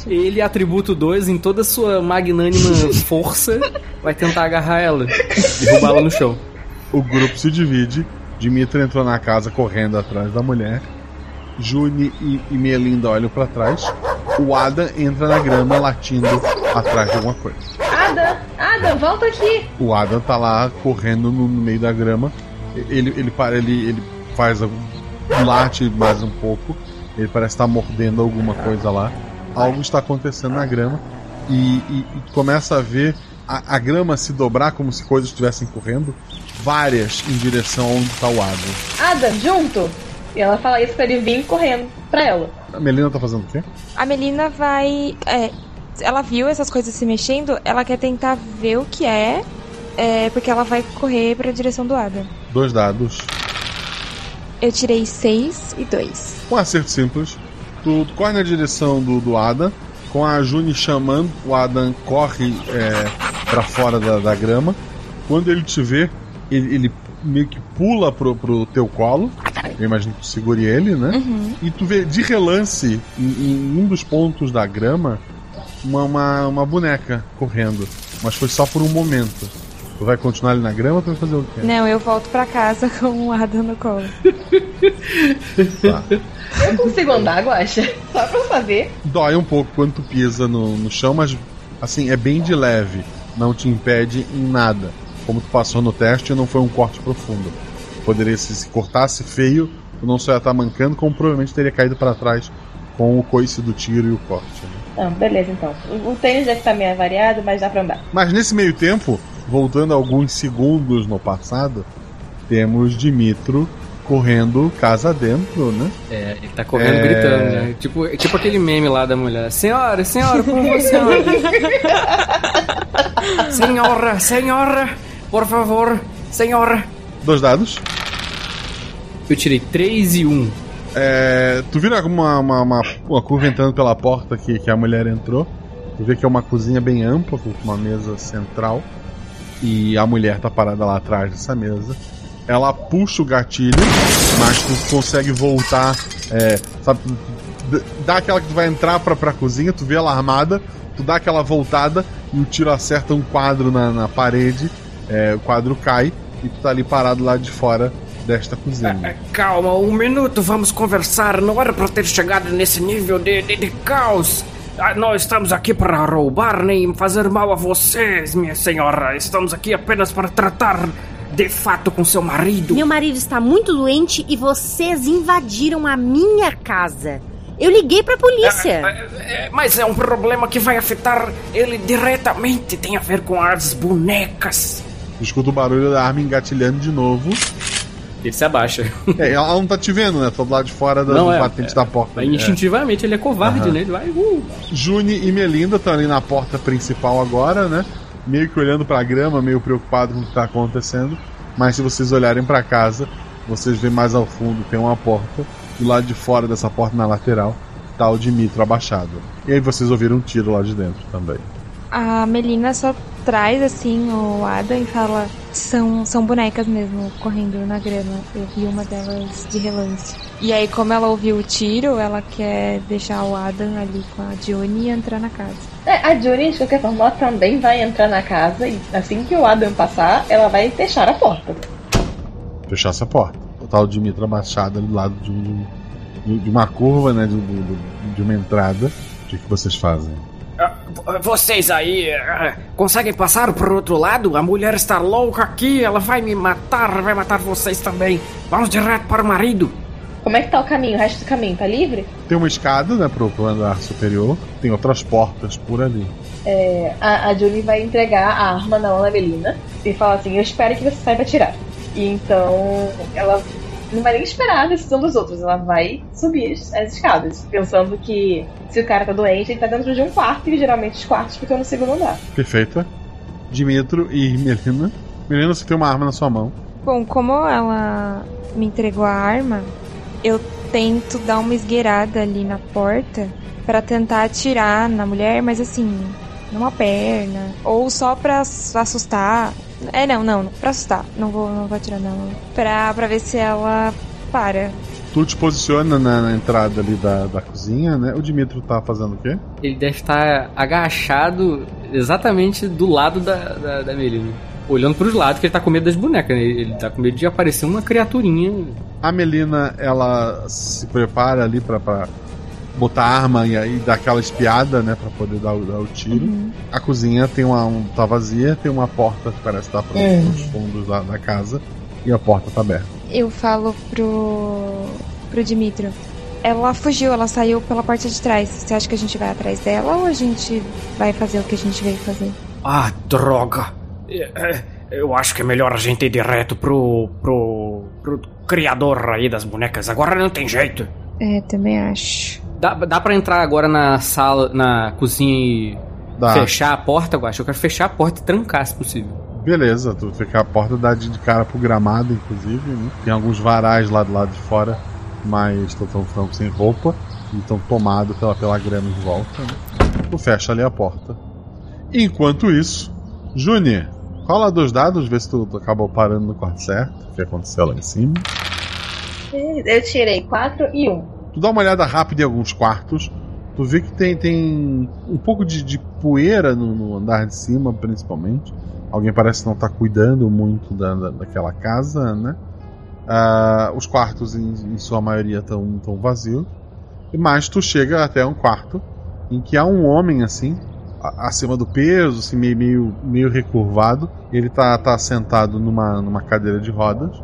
Speaker 11: Ele, atributo 2, em toda a sua magnânima força, vai tentar agarrar ela e derrubá-la no chão.
Speaker 1: O grupo se divide. Dimitri entrou na casa correndo atrás da mulher. Juni e, e Melinda olham para trás. O Adam entra na grama latindo atrás de alguma coisa.
Speaker 10: Adam, Adam, volta aqui!
Speaker 1: O Adam tá lá correndo no, no meio da grama. Ele, ele, para, ele, ele faz late mais um pouco. Ele parece estar mordendo alguma coisa lá algo está acontecendo na grama e, e, e começa a ver a, a, grama se dobrar como se coisas estivessem correndo, várias em direção onde está o Adam.
Speaker 10: Adam, junto! E ela fala isso pra ele vir correndo pra ela.
Speaker 1: A Melina tá fazendo o quê?
Speaker 9: A Melina vai. É, ela viu essas coisas se mexendo, ela quer tentar ver o que é, é porque ela vai correr pra direção do Adam.
Speaker 1: Dois dados.
Speaker 9: Eu tirei seis e dois.
Speaker 1: Um acerto simples. Tu, corre na direção do, do Adam, com a Juni chamando, o Adam corre é, para fora da, da, grama. Quando ele te vê, ele, ele, meio que pula pro, pro teu colo. Eu imagino que tu segure ele, né? Uhum. E tu vê de relance, em, em, um dos pontos da grama, uma, uma, uma boneca correndo. Mas foi só por um momento. Tu vai continuar ali na grama ou tu vai fazer o quê?
Speaker 9: Não, eu volto pra casa com o Adam no colo.
Speaker 10: tá. Eu consigo andar, Guaxa? Só pra saber.
Speaker 1: Dói um pouco quando tu pisa no, no chão, mas assim, é bem de leve. Não te impede em nada. Como tu passou no teste, não foi um corte profundo. Poderia, se, se cortasse feio, tu não só ia estar mancando, como provavelmente teria caído para trás com o coice do tiro e o corte.
Speaker 10: Né? beleza então. O, o tênis deve estar meio variado, mas dá pra andar.
Speaker 1: Mas nesse meio tempo, voltando alguns segundos no passado, temos Dimitro correndo casa dentro, né?
Speaker 11: É, ele tá correndo é... gritando, né? Tipo, tipo aquele meme lá da mulher. Senhora, senhora, por favor, senhora. senhora, senhora, por favor, senhora.
Speaker 1: Dois dados.
Speaker 11: Eu tirei 3 e 1. Um.
Speaker 1: É, tu vira uma, uma, uma, uma curva entrando pela porta que, que a mulher entrou. Tu vê que é uma cozinha bem ampla, com uma mesa central. E a mulher tá parada lá atrás dessa mesa. Ela puxa o gatilho, mas tu consegue voltar. É, sabe? Dá aquela que tu vai entrar pra, pra cozinha, tu vê ela armada, tu dá aquela voltada e o tiro acerta um quadro na, na parede, é, o quadro cai e tu tá ali parado lá de fora desta cozinha. É,
Speaker 11: calma, um minuto, vamos conversar. Não era pra ter chegado nesse nível de, de, de caos. Ah, nós estamos aqui para roubar nem fazer mal a vocês, minha senhora. Estamos aqui apenas para tratar de fato com seu marido.
Speaker 13: Meu marido está muito doente e vocês invadiram a minha casa. Eu liguei para a polícia. É,
Speaker 11: é, é, mas é um problema que vai afetar ele diretamente. Tem a ver com as bonecas.
Speaker 1: Escuta o barulho da arma engatilhando de novo.
Speaker 11: Ele se abaixa.
Speaker 1: É, ela não tá te vendo, né? Tô do lado de fora da,
Speaker 11: Não,
Speaker 1: do
Speaker 11: é,
Speaker 1: batente
Speaker 11: é.
Speaker 1: da porta.
Speaker 11: Mas instintivamente ele é covarde,
Speaker 1: Aham.
Speaker 11: né? Ele vai. Uh.
Speaker 1: Juni e Melinda estão ali na porta principal agora, né? Meio que olhando pra grama, meio preocupado com o que tá acontecendo. Mas se vocês olharem pra casa, vocês veem mais ao fundo, tem uma porta. Do lado de fora dessa porta, na lateral, tá o Dimitro abaixado. E aí vocês ouviram um tiro lá de dentro também.
Speaker 9: A Melina só traz assim o Adam e fala: são, são bonecas mesmo, correndo na grama. Eu vi uma delas de relance. E aí, como ela ouviu o tiro, ela quer deixar o Adam ali com a Juni e entrar na casa.
Speaker 10: É, a Juni, de qualquer forma, ela também vai entrar na casa e assim que o Adam passar, ela vai fechar a porta.
Speaker 1: Fechar essa porta. O Dimitro abaixado ali do lado de, um- de- de uma curva, né? De, de- de uma entrada. O que, que vocês fazem?
Speaker 14: Vocês aí eh, conseguem passar pro outro lado? A mulher está louca aqui, ela vai me matar, vai matar vocês também. Vamos direto para o marido.
Speaker 10: Como é que tá o caminho? O resto do caminho tá livre?
Speaker 1: Tem uma escada, né? Pro, pro andar superior. Tem outras portas por ali.
Speaker 10: É, a, a Juni vai entregar a arma na mão da Melina e fala assim: Eu espero que você saiba atirar. E então ela não vai nem esperar a decisão dos outros, ela vai subir as, as escadas, pensando que se o cara tá doente, ele tá dentro de um quarto, e geralmente os quartos ficam no segundo andar.
Speaker 1: Perfeita. Dimitro e Melina. Melina, você tem uma arma na sua mão.
Speaker 9: Bom, como ela me entregou a arma, eu tento dar uma esgueirada ali na porta pra tentar atirar na mulher, mas assim, numa perna, ou só pra assustar. É, não, não, pra assustar. Não vou, não vou atirar, não. Pra, pra ver se ela para.
Speaker 1: Tu te posiciona na, na entrada ali da, da cozinha, né? O Dimitro tá fazendo o quê?
Speaker 11: Ele deve estar agachado exatamente do lado da, da, da Melina. Olhando pros lados, que ele tá com medo das bonecas, né? Ele tá com medo de aparecer uma criaturinha.
Speaker 1: A Melina, ela se prepara ali pra, pra botar a arma e aí dar aquela espiada, né? Pra poder dar, o- dar o tiro. A cozinha tem uma, um, tá vazia, tem uma porta que parece estar para
Speaker 9: Hum.
Speaker 1: os fundos da, da casa e a porta tá aberta.
Speaker 9: Eu falo pro. pro Dimitro. Ela fugiu, ela saiu pela porta de trás. Você acha que a gente vai atrás dela ou a gente vai fazer o que a gente veio fazer?
Speaker 14: Ah, droga. Eh, eh, Eu acho que é melhor a gente ir direto pro. pro. pro criador aí das bonecas. Agora não tem jeito.
Speaker 9: É, também acho.
Speaker 11: Dá, dá pra entrar agora na sala, na cozinha e
Speaker 1: Dá.
Speaker 11: fechar a porta, eu acho. Eu quero fechar a porta e trancar, se possível.
Speaker 1: Beleza, tu fica a porta dá de de cara pro gramado, inclusive. Né? Tem alguns varais lá do lado de fora, mas estão tão, tão sem roupa e estão tomados pela, pela grama em volta. Né? Tu fecha ali a porta. Enquanto isso, Juni, rola dois dados, vê se tu, tu acabou parando no quarto certo, o que aconteceu lá em cima.
Speaker 10: Eu tirei 4 e 1.
Speaker 1: Tu dá uma olhada rápida em alguns quartos. Tu vê que tem, tem um pouco de, de poeira no, no andar de cima, principalmente. Alguém parece não estar cuidando muito da, da- daquela casa, né? Ah, os quartos, em, em sua maioria, estão tão vazios. Mas tu chega até um quarto em que há um homem assim, acima do peso, assim, meio, meio, meio recurvado. Ele tá, tá sentado numa, numa cadeira de rodas,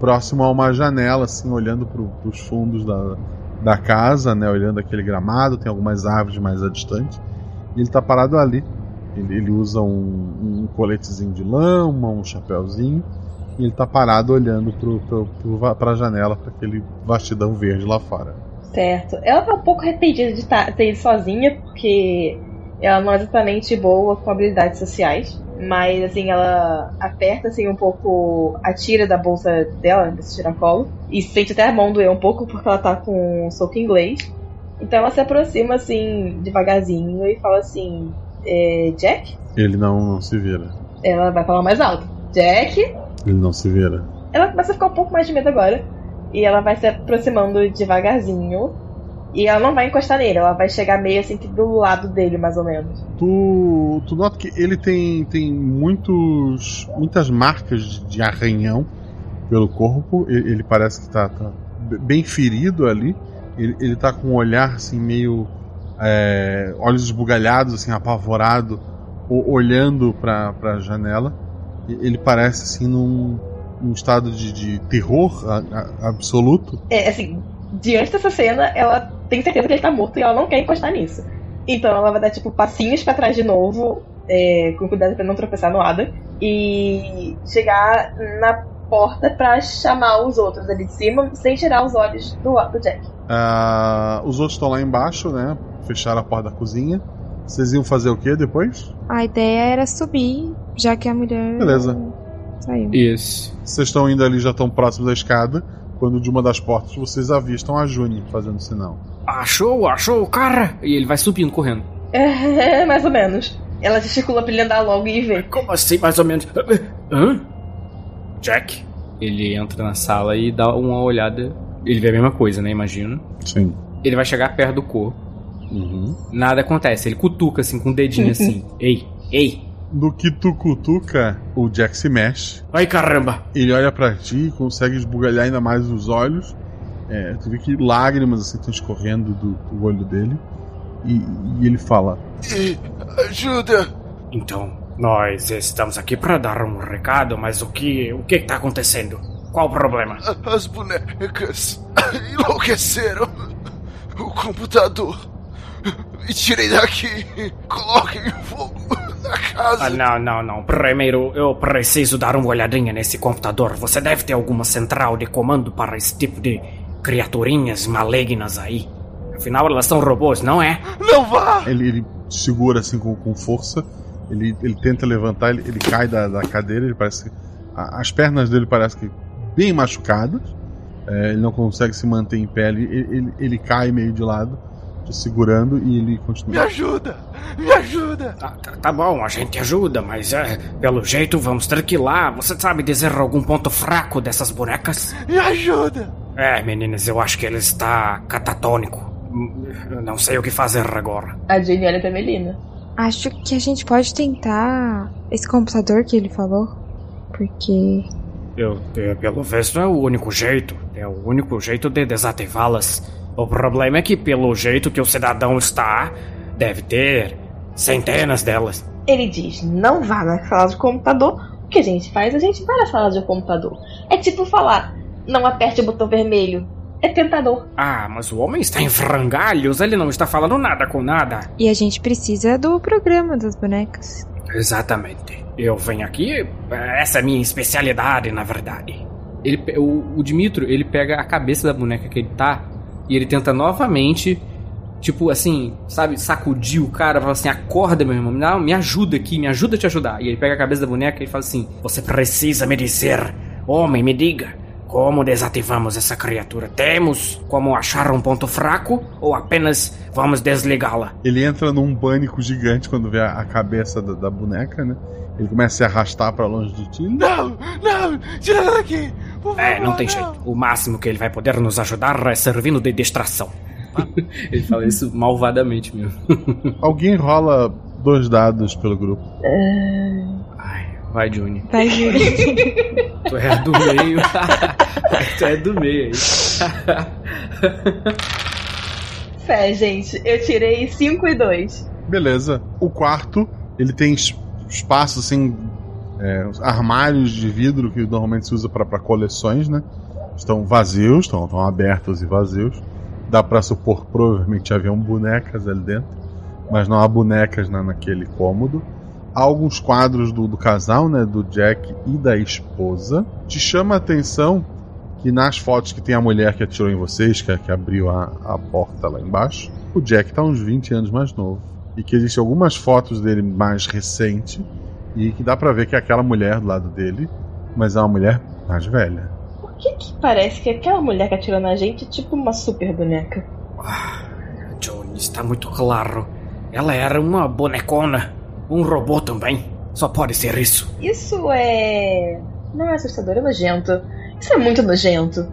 Speaker 1: próximo a uma janela, assim, olhando para os fundos da, da casa, né? Olhando aquele gramado, tem algumas árvores mais a distante. E ele tá parado ali. Ele, ele usa um, um coletezinho de lama, um chapéuzinho. E ele tá parado olhando pro, pra janela, para aquele vastidão verde lá fora.
Speaker 10: Certo. Ela tá um pouco arrependida de tá- ter ido sozinha, porque ela não é exatamente boa com habilidades sociais. Mas, assim, ela aperta, assim, um pouco a tira da bolsa dela, desse tiracolo. E sente até a mão doer um pouco, porque ela tá com um soco inglês. Então ela se aproxima, assim, devagarzinho e fala assim: é, Jack?
Speaker 1: Ele não, não se vira.
Speaker 10: Ela vai falar mais alto: Jack?
Speaker 1: Ele não se vira.
Speaker 10: Ela começa a ficar um pouco mais de medo agora. E ela vai se aproximando devagarzinho. E ela não vai encostar nele, ela vai chegar meio assim que do lado dele, mais ou menos.
Speaker 1: Tu, tu nota que ele tem, tem muitos, muitas marcas de- arranhão pelo corpo. Ele, ele parece que tá, tá b- bem ferido ali. Ele, ele tá com um olhar assim meio. é, olhos esbugalhados, assim, apavorado, olhando pra, pra janela. Ele parece assim num, num estado de, de terror a- a- absoluto.
Speaker 10: É, assim, diante dessa cena, ela tem certeza que ele tá morto e ela não quer encostar nisso. Então ela vai dar, tipo, passinhos pra trás de novo, é, com cuidado pra não tropeçar no Adam, e chegar na porta pra chamar os outros ali de cima, sem tirar os olhos do, do Jack.
Speaker 1: Ah, os outros estão lá embaixo, né? Fecharam a porta da cozinha. Vocês iam fazer o que depois?
Speaker 9: A ideia era subir, já que a mulher
Speaker 1: Beleza.
Speaker 9: saiu.
Speaker 11: Isso.
Speaker 1: Vocês estão indo ali, já estão próximos da escada. Quando de uma das portas vocês avistam a Juni fazendo sinal.
Speaker 14: Achou, achou o cara?
Speaker 11: E ele vai subindo, correndo.
Speaker 10: É, mais ou menos. Ela gesticula pra ele andar logo e ver.
Speaker 14: Como assim, mais ou menos? Hã? Jack?
Speaker 11: Ele entra na sala e dá uma olhada. Ele vê a mesma coisa, né? Imagino.
Speaker 1: Sim.
Speaker 11: Ele vai chegar perto do corpo.
Speaker 1: Uhum.
Speaker 11: Nada acontece. Ele cutuca assim com o dedinho assim. Ei, ei.
Speaker 1: No que tu cutuca, o Jack se mexe.
Speaker 14: Ai caramba!
Speaker 1: Ele olha pra ti e consegue esbugalhar ainda mais os olhos. É, tu vê que lágrimas assim estão escorrendo do, do olho dele. E, e ele fala:
Speaker 15: E ajuda!
Speaker 14: Então, nós estamos aqui para dar um recado, mas o que o que está acontecendo? Qual o problema?
Speaker 15: As bonecas enlouqueceram o computador. Me tirem daqui. Coloquem fogo na casa.
Speaker 14: Ah, não, não, não. Primeiro, eu preciso dar uma olhadinha nesse computador. Você deve ter alguma central de comando para esse tipo de criaturinhas malignas aí. Afinal, elas são robôs, não é?
Speaker 15: Não vá!
Speaker 1: Ele, ele segura assim com, com força. Ele, ele tenta levantar, ele, ele cai da, da cadeira. Ele parece que- a- as pernas dele parecem que bem machucadas. É, ele não consegue se manter em pé. Ele, ele, ele cai meio de lado, te segurando e ele continua.
Speaker 15: Me ajuda! Me ajuda!
Speaker 14: Tá, tá- tá bom, a gente ajuda, mas é, pelo jeito vamos ter que ir lá. Você sabe dizer algum ponto fraco dessas bonecas?
Speaker 15: Me ajuda!
Speaker 14: É, meninas, eu acho que ele está catatônico. Hum, eu Não sei o que fazer agora.
Speaker 10: A Jenny olha pra Melina.
Speaker 9: Acho que a gente pode tentar esse computador que ele falou. Porque.
Speaker 14: Eu, é, pelo visto, é o único jeito. É o único jeito de desativá-las. O problema é que, pelo jeito que o cidadão está, deve ter centenas delas.
Speaker 10: Ele diz: não vá na sala de computador. O que a gente faz? A gente vai na sala de computador. É tipo falar: não aperte o botão vermelho. É tentador.
Speaker 14: Ah, mas o homem está em frangalhos, ele não está falando nada com nada.
Speaker 9: E a gente precisa do programa das bonecas.
Speaker 14: Exatamente. Eu venho aqui, essa é a minha especialidade, na verdade.
Speaker 11: Ele, o, o Dimitro, ele pega a cabeça da boneca que ele tá e ele tenta novamente, tipo assim, sabe, sacudir o cara, fala assim: acorda, meu irmão, dá- me ajuda aqui, me ajuda a te ajudar. E ele pega a cabeça da boneca e fala assim:
Speaker 14: Você precisa me dizer, homem, me diga, como desativamos essa criatura? Temos como achar um ponto fraco ou apenas vamos desligá-la?
Speaker 1: Ele entra num pânico gigante quando vê a, a cabeça da, da boneca, né? Ele começa a se arrastar pra longe de ti.
Speaker 15: Não! Não! Tira daqui! Por
Speaker 14: É,
Speaker 15: favor,
Speaker 14: não tem jeito. O máximo que ele vai poder nos ajudar é servindo de distração.
Speaker 11: ele fala isso malvadamente mesmo.
Speaker 1: Alguém rola dois dados pelo grupo.
Speaker 11: Vai, Johnny.
Speaker 9: Vai, Júlio.
Speaker 11: Tu é do meio. tu é do meio aí.
Speaker 10: Fé, gente. Eu tirei 5 e 2.
Speaker 1: Beleza. O quarto, ele tem es- espaço assim, é, os armários de vidro que normalmente se usa para coleções, né? Estão vazios, estão, estão abertos e vazios. Dá para supor provavelmente haviam bonecas ali dentro, mas não há bonecas na, naquele cômodo. Há alguns quadros do, do casal, né? Do Jack e da esposa. Te chama a atenção que nas fotos que tem a mulher que atirou em vocês, que, que abriu a, a porta lá embaixo, o Jack tá uns 20 anos mais novo. E que existem algumas fotos dele mais recente e que dá pra ver que é aquela mulher do lado dele, mas é uma mulher mais velha.
Speaker 10: Por que, que parece que aquela mulher que atirou na gente é tipo uma super boneca?
Speaker 14: Johnny, está muito claro. Ela era uma bonecona. Um robô também. Só pode ser isso.
Speaker 10: Isso é. Não é assustador, é nojento. Isso é muito nojento.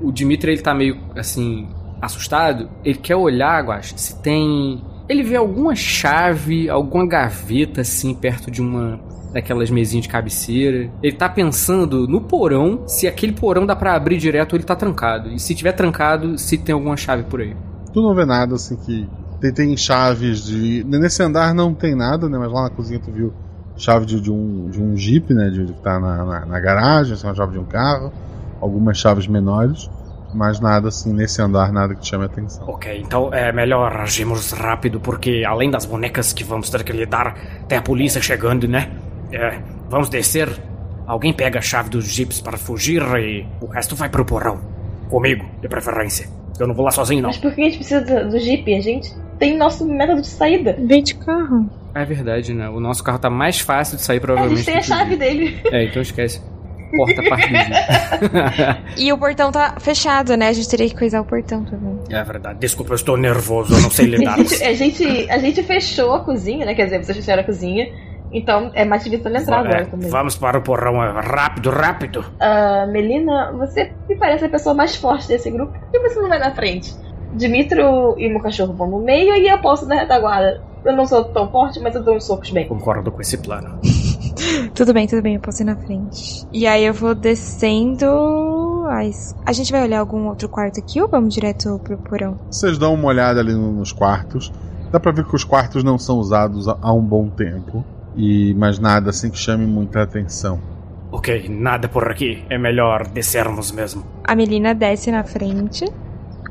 Speaker 11: O Dimitri, ele tá meio assim, assustado. Ele quer olhar, Guax, se tem. Ele vê alguma chave, alguma gaveta assim, perto de uma. Daquelas mesinhas de cabeceira. Ele tá pensando no porão, se aquele porão dá pra abrir direto ou ele tá trancado. E se tiver trancado, se tem alguma chave por aí.
Speaker 1: Tu não vê nada assim que. Tem, tem chaves de. Nesse andar não tem nada, né? Mas lá na cozinha tu viu chave de, de um, de um jeep, né? De, de que tá na, na, na garagem, assim, uma chave de um carro, algumas chaves menores, mas nada assim nesse andar, nada que te chame a atenção.
Speaker 14: Ok, então é melhor agirmos rápido, porque além das bonecas que vamos ter que lidar, tem a polícia chegando, né? É, vamos descer Alguém pega a chave dos jipes para fugir e o resto vai pro porão. Comigo, de preferência. Eu não vou lá sozinho, não.
Speaker 10: Mas por que a gente precisa do, do Jeep? A gente tem nosso método de saída.
Speaker 9: Vem de carro.
Speaker 11: É verdade, né? O nosso carro tá mais fácil de sair,
Speaker 10: A
Speaker 11: provavelmente.
Speaker 10: gente tem a
Speaker 11: do que o
Speaker 10: chave dele.
Speaker 11: É, então esquece. Porta partida.
Speaker 9: E o portão tá fechado, né? A gente teria que coisar o portão também.
Speaker 14: É verdade. Desculpa, eu estou nervoso, eu não sei
Speaker 10: A
Speaker 14: lidar.
Speaker 10: gente, a, gente, a gente fechou a cozinha, né? Quer dizer, vocês fecharam a cozinha. Então é mais difícil entrar agora
Speaker 14: É,
Speaker 10: também.
Speaker 14: vamos para o porão é, rápido, rápido.
Speaker 10: Ah, Melina, você me parece a pessoa mais forte desse grupo. Por que você não vai na frente? Dimitro e meu cachorro vão no meio e eu posso na retaguarda. Eu não sou tão forte, mas eu dou uns socos bem.
Speaker 14: Concordo com esse plano.
Speaker 9: Tudo bem, tudo bem, eu posso ir na frente. E aí eu vou descendo. A, gente vai olhar algum outro quarto aqui ou vamos direto pro porão?
Speaker 1: Vocês dão uma olhada ali no- nos quartos. Dá pra ver que os quartos não são usados há há um bom tempo. E mais nada assim que chame muita atenção.
Speaker 14: Ok, nada por aqui. É melhor descermos mesmo.
Speaker 9: A Melina desce na frente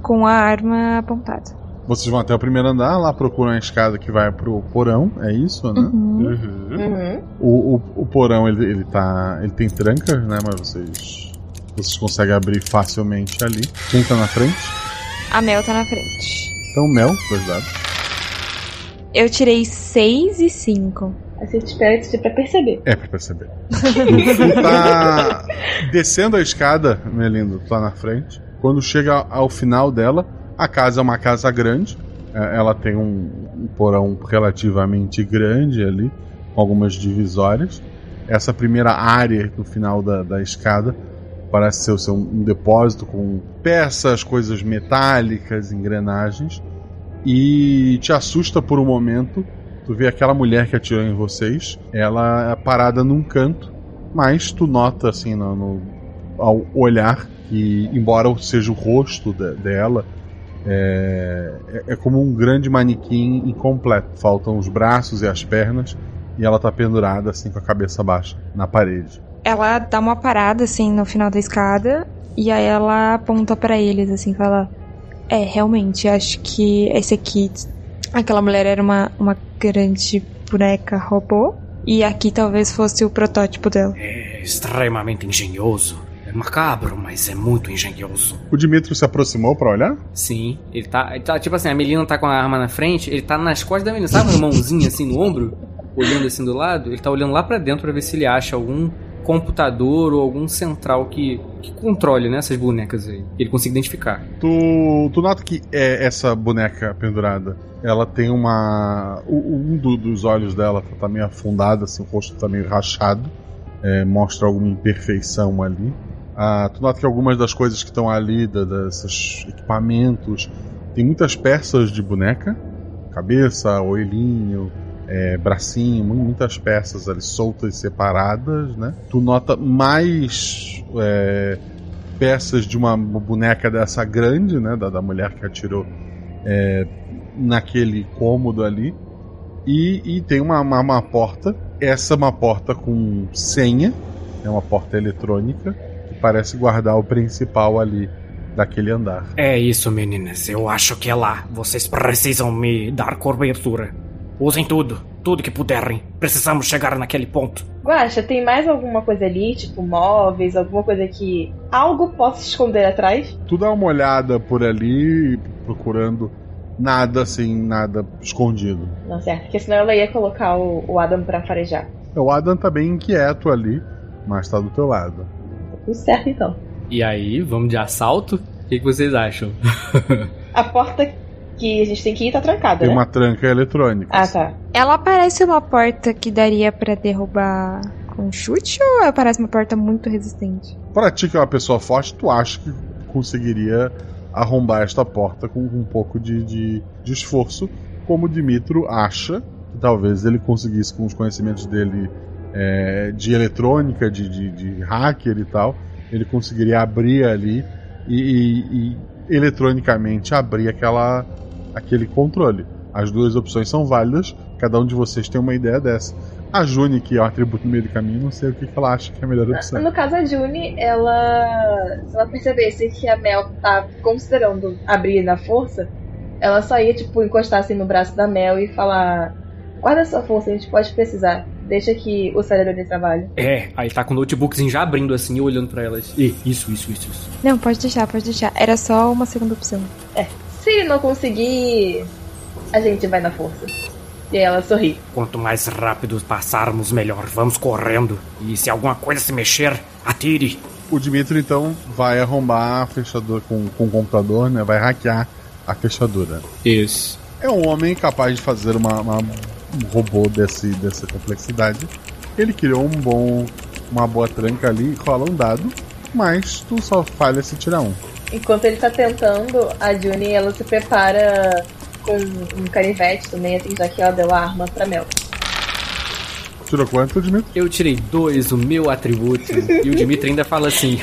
Speaker 9: com a arma apontada.
Speaker 1: Vocês vão até o primeiro andar, lá procuram a escada que vai pro porão, é isso, né?
Speaker 10: Uhum.
Speaker 1: O, o, o porão ele, ele tá. ele tem trancas, né? Mas vocês. Vocês conseguem abrir facilmente ali. Quem tá na frente?
Speaker 9: A Mel tá na frente.
Speaker 1: Então, Mel, dois dados.
Speaker 9: Eu tirei 6 e 5.
Speaker 10: Aí você espera seja pra perceber.
Speaker 1: É pra perceber. tu tá descendo a escada, Melindo, tu tá na frente. Quando chega ao final dela, a casa é uma casa grande. É, Ela tem um, porão relativamente grande ali, com algumas divisórias. Essa primeira área no final da, da escada parece ser, um depósito com peças, coisas metálicas, engrenagens. E te assusta por um momento Tu vê aquela mulher que atirou em vocês, ela é parada num canto, mas tu nota assim no, no- ao olhar que, embora seja o rosto de- dela, é, é- é como um grande manequim incompleto. Faltam os braços e as pernas e ela tá pendurada assim com a cabeça baixa na parede.
Speaker 9: Ela dá uma parada assim no final da escada e aí ela aponta pra eles assim, fala: "É, realmente, acho que esse aqui aquela mulher era uma uma grande boneca robô e aqui talvez fosse o protótipo dela."
Speaker 14: É extremamente engenhoso. Macabro, mas é muito engenhoso.
Speaker 1: O Dimitri se aproximou pra olhar?
Speaker 11: Sim, ele tá, ele tá. Tipo assim, a Melina tá com a arma na frente, ele tá nas costas da Melina, sabe? Uma mãozinha assim no ombro, olhando assim do lado. Ele tá olhando lá pra dentro pra ver se ele acha algum computador ou algum central que, que controle né, essas bonecas aí. Que ele consiga identificar.
Speaker 1: Tu, tu nota que é essa boneca pendurada, ela tem uma. Um do- dos olhos dela tá meio afundado, assim, o rosto tá meio rachado. é, mostra alguma imperfeição ali. Ah, tu nota que algumas das coisas que estão ali, da, desses equipamentos, tem muitas peças de boneca. Cabeça, olhinho, é, bracinho, mu- muitas peças ali soltas e separadas, né? Tu nota mais é, peças de uma boneca dessa grande, né? Da, da mulher que atirou é, naquele cômodo ali. E, e tem uma, uma, uma porta. Essa é uma porta com senha. É uma porta eletrônica. Parece guardar o principal ali daquele andar.
Speaker 14: É isso, meninas. Eu acho que é lá. Vocês precisam me dar cobertura. Usem tudo, tudo que puderem. Precisamos chegar naquele ponto.
Speaker 10: Guaxa, tem mais alguma coisa ali, tipo móveis, alguma coisa que algo possa esconder atrás?
Speaker 1: Tu dá uma olhada por ali, procurando nada assim, nada escondido.
Speaker 10: Não, certo, porque senão ela ia colocar o, o Adam pra farejar.
Speaker 1: O Adam tá bem inquieto ali, mas tá do teu lado.
Speaker 10: Tudo certo então.
Speaker 11: E aí, vamos de assalto? O que, que vocês acham?
Speaker 10: A porta que a gente tem que ir tá trancada,
Speaker 1: Tem
Speaker 10: né?
Speaker 1: uma tranca eletrônica.
Speaker 10: Ah, tá.
Speaker 9: Ela parece uma porta que daria pra derrubar com chute ou ela parece uma porta muito resistente?
Speaker 1: Pra ti, que é uma pessoa forte, tu acha que conseguiria arrombar esta porta com um pouco de, de, de esforço, como o Dimitro acha que talvez ele conseguisse, com os conhecimentos dele é, de eletrônica, de, de, de hacker e tal, ele conseguiria abrir ali e, e- e eletronicamente abrir aquela, aquele controle. As duas opções são válidas, cada um de vocês tem uma ideia dessa. A Juni, que é um atributo no meio do caminho, não sei o que ela acha que é a melhor opção.
Speaker 10: No caso, a June, ela. Se ela percebesse que a Mel tá considerando abrir na força, ela só ia, tipo, encostar assim no braço da Mel e falar: Guarda sua força, a gente pode precisar. Deixa que o cérebro de trabalho.
Speaker 11: É, aí tá com o notebookzinho já abrindo assim e olhando pra elas. E, isso, isso, isso, isso.
Speaker 9: Não, pode deixar, pode deixar. Era só uma segunda opção.
Speaker 10: É. Se ele não conseguir, a gente vai na força. E aí ela sorri.
Speaker 14: Quanto mais rápido passarmos, melhor. Vamos correndo. E se alguma coisa se mexer, atire.
Speaker 1: O Dimitri então vai arrombar a fechadura com, com o computador, né? Vai hackear a fechadura.
Speaker 11: Isso.
Speaker 1: É um homem capaz de fazer uma, uma- um robô desse, dessa complexidade. Ele criou um bom, uma boa tranca ali, rola um dado, mas tu só falha se tirar um.
Speaker 10: Enquanto ele tá tentando, a Juni ela se prepara com um canivete também, assim, já que ela deu a arma pra Mel.
Speaker 1: Tirou quanto, Dimitri?
Speaker 11: Eu tirei dois, o meu atributo. e o Dimitri ainda fala assim: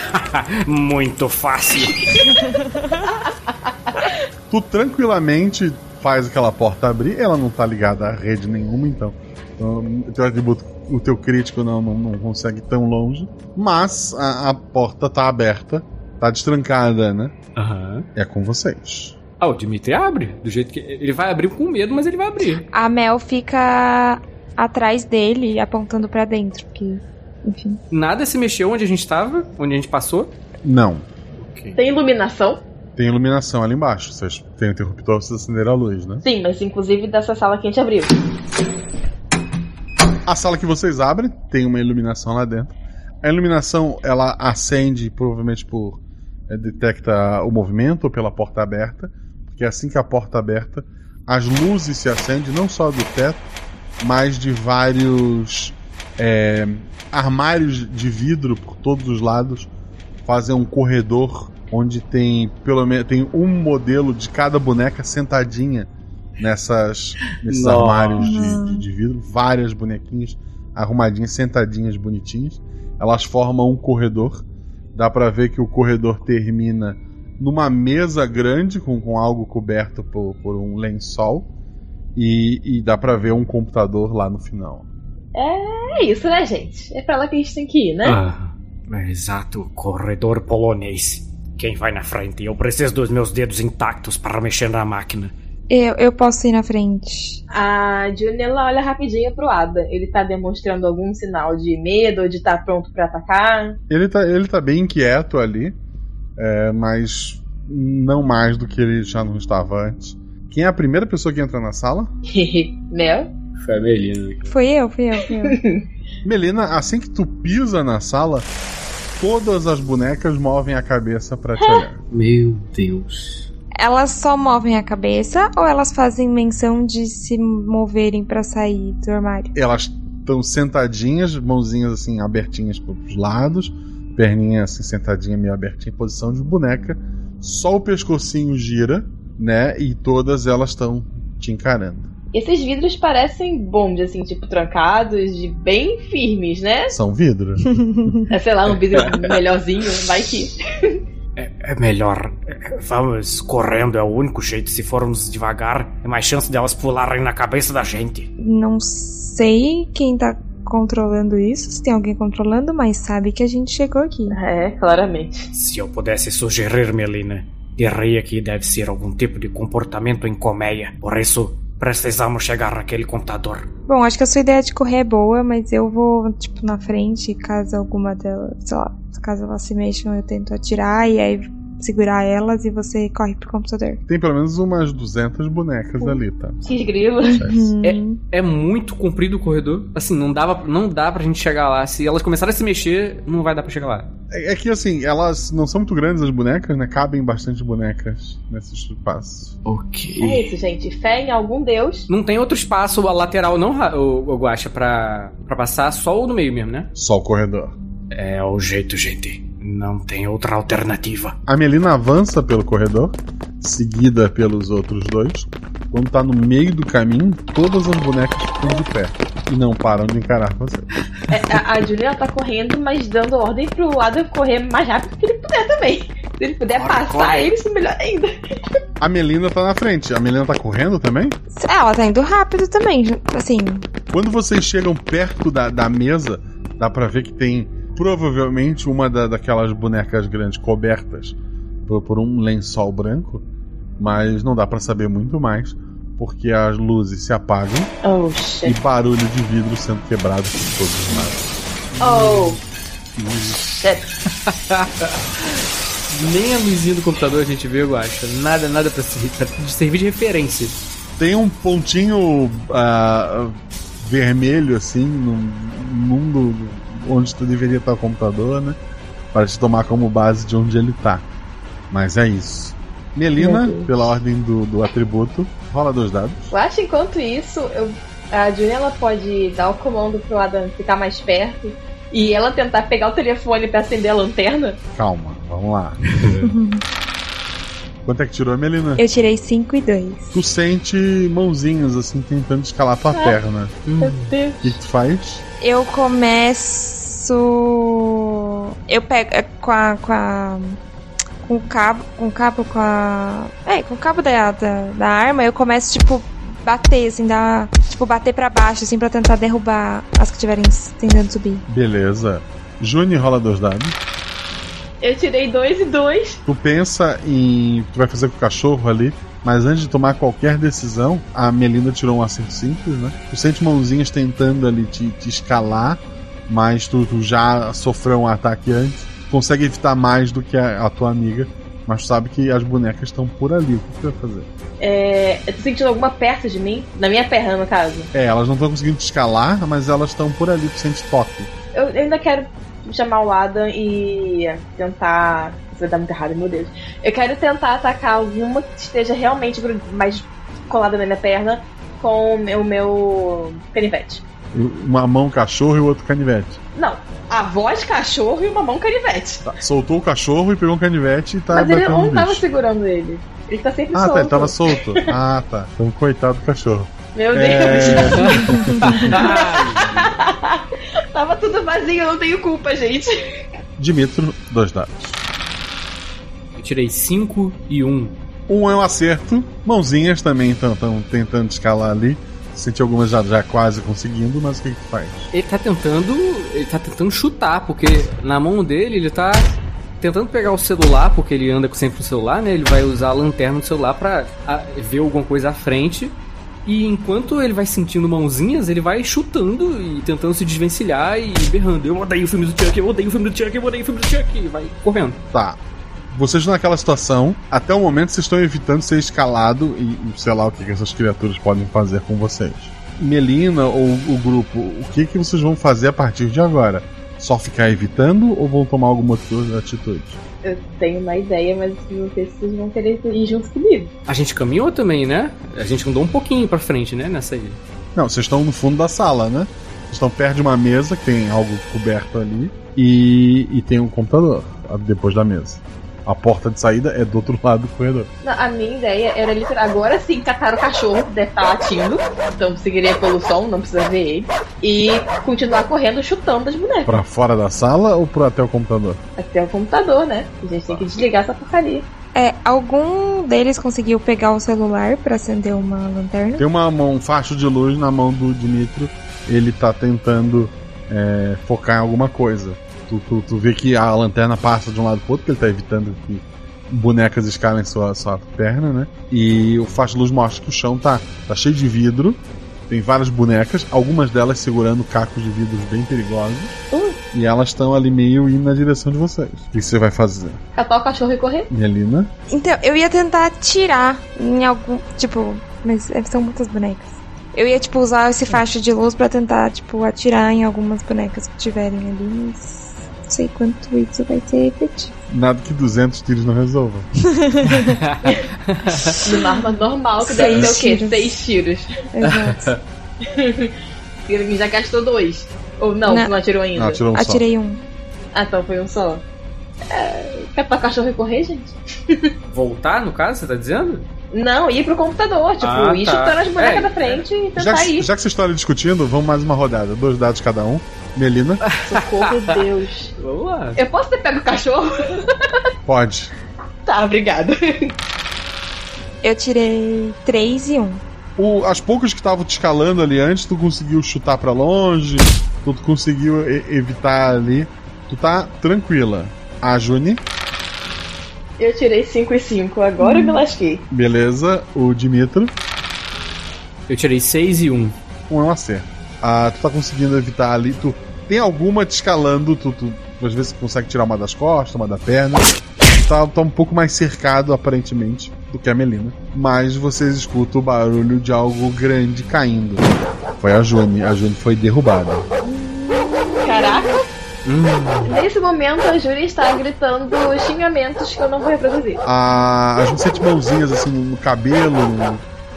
Speaker 14: Muito fácil.
Speaker 1: Tu tranquilamente faz aquela porta abrir, ela não tá ligada a rede nenhuma, então. então o teu atributo, o teu crítico não, não, não consegue ir tão longe. Mas a, a porta tá aberta, tá destrancada, né?
Speaker 11: Aham.
Speaker 1: É com vocês.
Speaker 11: Ah, o Dimitri abre. Do jeito que. Ele vai abrir com medo, mas ele vai abrir.
Speaker 9: A Mel fica atrás dele, apontando pra dentro. Que, enfim.
Speaker 11: Nada se mexeu onde a gente tava, onde a gente passou.
Speaker 1: Não.
Speaker 10: Tem iluminação?
Speaker 1: Tem iluminação ali embaixo. Vocês têm interruptor, vocês acenderam a luz, né?
Speaker 10: Sim, mas inclusive dessa sala que a gente abriu.
Speaker 1: A sala que vocês abrem tem uma iluminação lá dentro. A iluminação ela acende provavelmente por é, detecta o movimento ou pela porta aberta, porque assim que a porta aberta, as luzes se acendem não só do teto, mas de vários é, armários de vidro por todos os lados, fazem um corredor onde tem pelo menos tem um modelo de cada boneca sentadinha nessas nesses
Speaker 11: Nossa.
Speaker 1: armários de, de- de vidro, várias bonequinhas arrumadinhas, sentadinhas, bonitinhas. Elas formam um corredor. Dá pra ver que o corredor termina numa mesa grande com, com algo coberto por, por um lençol e, e dá pra ver um computador lá no final.
Speaker 10: É isso, né, gente? É pra lá que a gente tem que ir, né?
Speaker 14: Ah, exato, corredor polonês. Quem vai na frente? Eu preciso dos meus dedos intactos para mexer na máquina.
Speaker 9: Eu, eu posso ir na frente.
Speaker 10: A Juni ela olha rapidinho pro Ada. Ele tá demonstrando algum sinal de medo ou de estar pronto pra atacar?
Speaker 1: Ele tá, ele tá bem inquieto ali, é, mas não mais do que ele já não estava antes. Quem é a primeira pessoa que entra na sala?
Speaker 10: Mel?
Speaker 11: Foi a Melina.
Speaker 9: Fui eu, fui eu, fui eu.
Speaker 1: Melina, assim que tu pisa na sala, todas as bonecas movem a cabeça pra te olhar.
Speaker 11: Meu Deus.
Speaker 9: Elas só movem a cabeça ou elas fazem menção de se moverem pra sair do armário?
Speaker 1: Elas estão sentadinhas, mãozinhas assim abertinhas pros lados, perninha assim sentadinha meio abertinha em posição de boneca. Só o pescocinho gira, né? E todas elas estão te encarando.
Speaker 10: Esses vidros parecem bons, assim, tipo, trancados, de bem firmes, né?
Speaker 1: São vidros.
Speaker 10: É, sei lá, um vidro melhorzinho, vai que.
Speaker 14: É melhor. é, Vamos correndo, é o único jeito. Se formos devagar, é mais chance delas pularem na cabeça da gente.
Speaker 9: Não sei quem tá controlando isso, se tem alguém controlando, mas sabe que a gente chegou aqui.
Speaker 10: É, claramente.
Speaker 14: Se eu pudesse sugerir, Melina, diria que deve ser algum tipo de comportamento em colmeia. Por isso, precisamos chegar naquele computador.
Speaker 9: Bom, acho que a sua ideia de correr é boa, mas eu vou, tipo, na frente, caso alguma delas, sei lá, caso elas se mexam, eu tento atirar e aí segurar elas e você corre pro computador.
Speaker 1: Tem pelo menos umas 200 bonecas ali, tá?
Speaker 10: X-grilo.
Speaker 11: É, é muito comprido o corredor. Assim, não, dava, não dá pra gente chegar lá. Se elas começarem a se mexer, não vai dar pra chegar lá.
Speaker 1: É, é que assim, elas não são muito grandes as bonecas, né? Cabem bastante bonecas nesse espaço.
Speaker 11: Ok.
Speaker 10: É isso, gente. Fé em algum deus.
Speaker 11: Não tem outro espaço lateral, não, o, o Guaxa, pra, pra passar, só o do meio mesmo, né?
Speaker 1: Só o corredor.
Speaker 14: É o jeito, gente. Não tem outra alternativa.
Speaker 1: A Melina avança pelo corredor, seguida pelos outros dois. Quando tá no meio do caminho, todas as bonecas ficam de pé e não param de encarar você.
Speaker 10: É, a, a Julia tá correndo, mas dando ordem pro Adam correr mais rápido que ele puder também. Se ele puder passar,
Speaker 1: corre.
Speaker 10: ele se melhor ainda.
Speaker 1: A Melina tá na frente. A Melina tá correndo também?
Speaker 9: Ela tá indo rápido também, assim.
Speaker 1: Quando vocês chegam perto da, da mesa, dá pra ver que tem provavelmente uma da- daquelas bonecas grandes cobertas por, por um lençol branco, mas não dá pra saber muito mais. porque as luzes se apagam
Speaker 10: Oh,
Speaker 1: e barulho de vidro sendo quebrado por todos os lados.
Speaker 10: Oh, shit.
Speaker 11: Nem a luzinha do computador a gente vê, eu acho. Nada, nada pra, ser- pra servir de referência.
Speaker 1: Tem um pontinho ah, vermelho assim no mundo onde tu deveria estar o computador, né? Para te tomar como base de onde ele tá. Mas é isso. Melina, pela ordem do, do atributo, rola dois dados.
Speaker 10: Eu acho que enquanto isso, eu, a Julia ela pode dar o comando pro Adam ficar mais perto e ela tentar pegar o telefone pra acender a lanterna.
Speaker 1: Calma, vamos lá. Quanto é que tirou a Melina?
Speaker 9: Eu tirei 5 e 2.
Speaker 1: Tu sente mãozinhas assim tentando escalar tua
Speaker 9: Ah.
Speaker 1: perna.
Speaker 10: Meu Deus.
Speaker 1: O que, que tu faz?
Speaker 9: Eu começo. Eu pego é, com a. Com a. Com o cabo. Com o cabo, com a. É, com o cabo da, da, da arma, eu começo, tipo, bater, assim, dar. Tipo, bater pra baixo, assim, pra tentar derrubar as que estiverem tentando subir.
Speaker 1: Beleza. Juni rola dois dados.
Speaker 10: Eu tirei dois e dois.
Speaker 1: Tu pensa em o que tu vai fazer com o cachorro ali, mas antes de tomar qualquer decisão, a Melina tirou um acerto simples, né? Tu sente mãozinhas tentando ali te, te escalar, mas tu, tu já sofreu um ataque antes, consegue evitar mais do que a, a tua amiga, mas tu sabe que as bonecas estão por ali. O que tu vai fazer?
Speaker 10: É, eu tô sentindo alguma perto de mim? Na minha perna, no caso.
Speaker 1: É, elas não estão conseguindo te escalar, mas elas estão por ali, tu sente toque.
Speaker 10: Eu, eu ainda quero chamar o Adam e tentar. Isso vai dar muito errado, meu Deus. Eu quero tentar atacar alguma que esteja realmente mais colada na minha perna com o meu, meu canivete.
Speaker 1: Uma mão cachorro e o outro canivete.
Speaker 10: Não, a voz cachorro e uma mão canivete.
Speaker 1: Tá, soltou o cachorro e pegou um canivete e tá
Speaker 10: Mas ele não tava
Speaker 1: bicho.
Speaker 10: segurando ele. Ele tá sempre
Speaker 1: Ah,
Speaker 10: solto.
Speaker 1: tá, ele tava solto. Ah, tá. Então, coitado do cachorro.
Speaker 10: Meu
Speaker 1: É.
Speaker 10: Deus. tava tudo vazio, eu não tenho culpa, gente.
Speaker 1: Dimitro, dois dados.
Speaker 11: Eu tirei 5 e 1. Um.
Speaker 1: Um é um acerto. Mãozinhas também estão tentando escalar ali. Senti algumas já, já quase conseguindo, mas o que, que tu faz?
Speaker 11: Ele tá tentando. Ele tá tentando chutar, porque na mão dele ele tá tentando pegar o celular, porque ele anda sempre com o celular, né? Ele vai usar a lanterna do celular pra a, ver alguma coisa à frente. E enquanto ele vai sentindo mãozinhas, ele vai chutando e tentando se desvencilhar e berrando. Eu odeio o filme do Chuck, eu odeio o filme do Chuck, eu odeio o filme do Chuck. E vai correndo.
Speaker 1: Tá. Vocês naquela situação. Até o momento vocês estão evitando ser escalado e e sei lá o que, que essas criaturas podem fazer com vocês. Melina ou o grupo, o que, que vocês vão fazer a partir de agora? Só ficar evitando ou vão tomar alguma outra atitude?
Speaker 10: Eu tenho uma ideia, mas não sei se vocês vão querer ir junto comigo.
Speaker 11: A gente caminhou também, né? A gente andou um pouquinho pra frente, né? Nessa aí.
Speaker 1: Não, vocês estão no fundo da sala, né? Vocês estão perto de uma mesa que tem algo coberto ali e, e tem um computador depois da mesa. A porta de saída é do outro lado do corredor.
Speaker 10: Não, a minha ideia era literal. Agora sim, catar o cachorro, deve estar latindo. Então seguiria pelo som, não precisa ver ele. E continuar correndo, chutando as bonecas.
Speaker 1: Pra fora da sala ou pro até o computador?
Speaker 10: Até o computador, né? A gente tem que desligar essa porcaria.
Speaker 9: É, algum deles conseguiu pegar o celular pra acender uma lanterna?
Speaker 1: Tem uma mão, um facho de luz na mão do Dimitro. Ele tá tentando é, focar em alguma coisa. Tu, tu, tu vê que a lanterna passa de um lado pro outro, porque ele tá evitando que bonecas escalem sua, sua perna, né? E o facho de luz mostra que o chão tá, tá cheio de vidro. Tem várias bonecas, algumas delas segurando cacos de vidros bem perigosos. E elas estão ali meio indo na direção de vocês. O que você vai fazer?
Speaker 10: Catar o cachorro e correr.
Speaker 1: Melina?
Speaker 9: Então, eu ia tentar atirar em algum. Tipo, mas é, são muitas bonecas. Eu ia, tipo, usar esse faixa de luz pra tentar, tipo, atirar em algumas bonecas que tiverem ali, mas. Não sei quanto isso vai ser efetivo.
Speaker 1: Nada que 200 tiros não resolva.
Speaker 10: Numa arma normal, que deve ter o quê?
Speaker 9: tiros.
Speaker 10: Seis tiros.
Speaker 9: Exato.
Speaker 10: Ele já gastou dois. Ou não,
Speaker 9: Não.
Speaker 10: não, atirou ainda?
Speaker 1: Não, atirou um só.
Speaker 9: Atirei um.
Speaker 10: Ah, então foi um só. É, catar o cachorro correr, gente?
Speaker 11: Voltar, no caso, você tá dizendo?
Speaker 10: Não, ir pro computador, tipo,
Speaker 11: Ah,
Speaker 10: ir
Speaker 11: tá.
Speaker 10: chutando as bonecas
Speaker 11: É,
Speaker 10: da frente e
Speaker 1: Já
Speaker 10: tentar
Speaker 1: que,
Speaker 10: ir.
Speaker 1: já que vocês estão ali discutindo, vamos mais uma rodada. Dois dados cada um. Melina,
Speaker 10: Socorro, Deus.
Speaker 11: Vamos lá.
Speaker 10: Eu posso ter pego o cachorro?
Speaker 1: pode.
Speaker 10: tá, obrigado.
Speaker 9: Eu tirei três e um.
Speaker 1: O- as poucas que estavam te escalando ali antes, tu conseguiu chutar pra longe, tu conseguiu e- evitar ali. Tu tá tranquila. A Juni,
Speaker 10: Eu tirei 5 e 5, agora eu me lasquei.
Speaker 1: beleza. O Dimitro,
Speaker 11: Eu tirei 6 e 1.
Speaker 1: Um é um acerto. Ah, tu tá conseguindo evitar ali. Tu tem alguma te escalando, tu, tu às vezes consegue tirar uma das costas, uma da perna. Tu tá, tá um pouco mais cercado, aparentemente, do que a Melina. Mas vocês escutam o barulho de algo grande caindo. Foi a June. A June foi derrubada.
Speaker 10: Nesse momento a Júlia está gritando xingamentos que eu não vou reproduzir.
Speaker 1: A, a June sente mãozinhas assim no cabelo,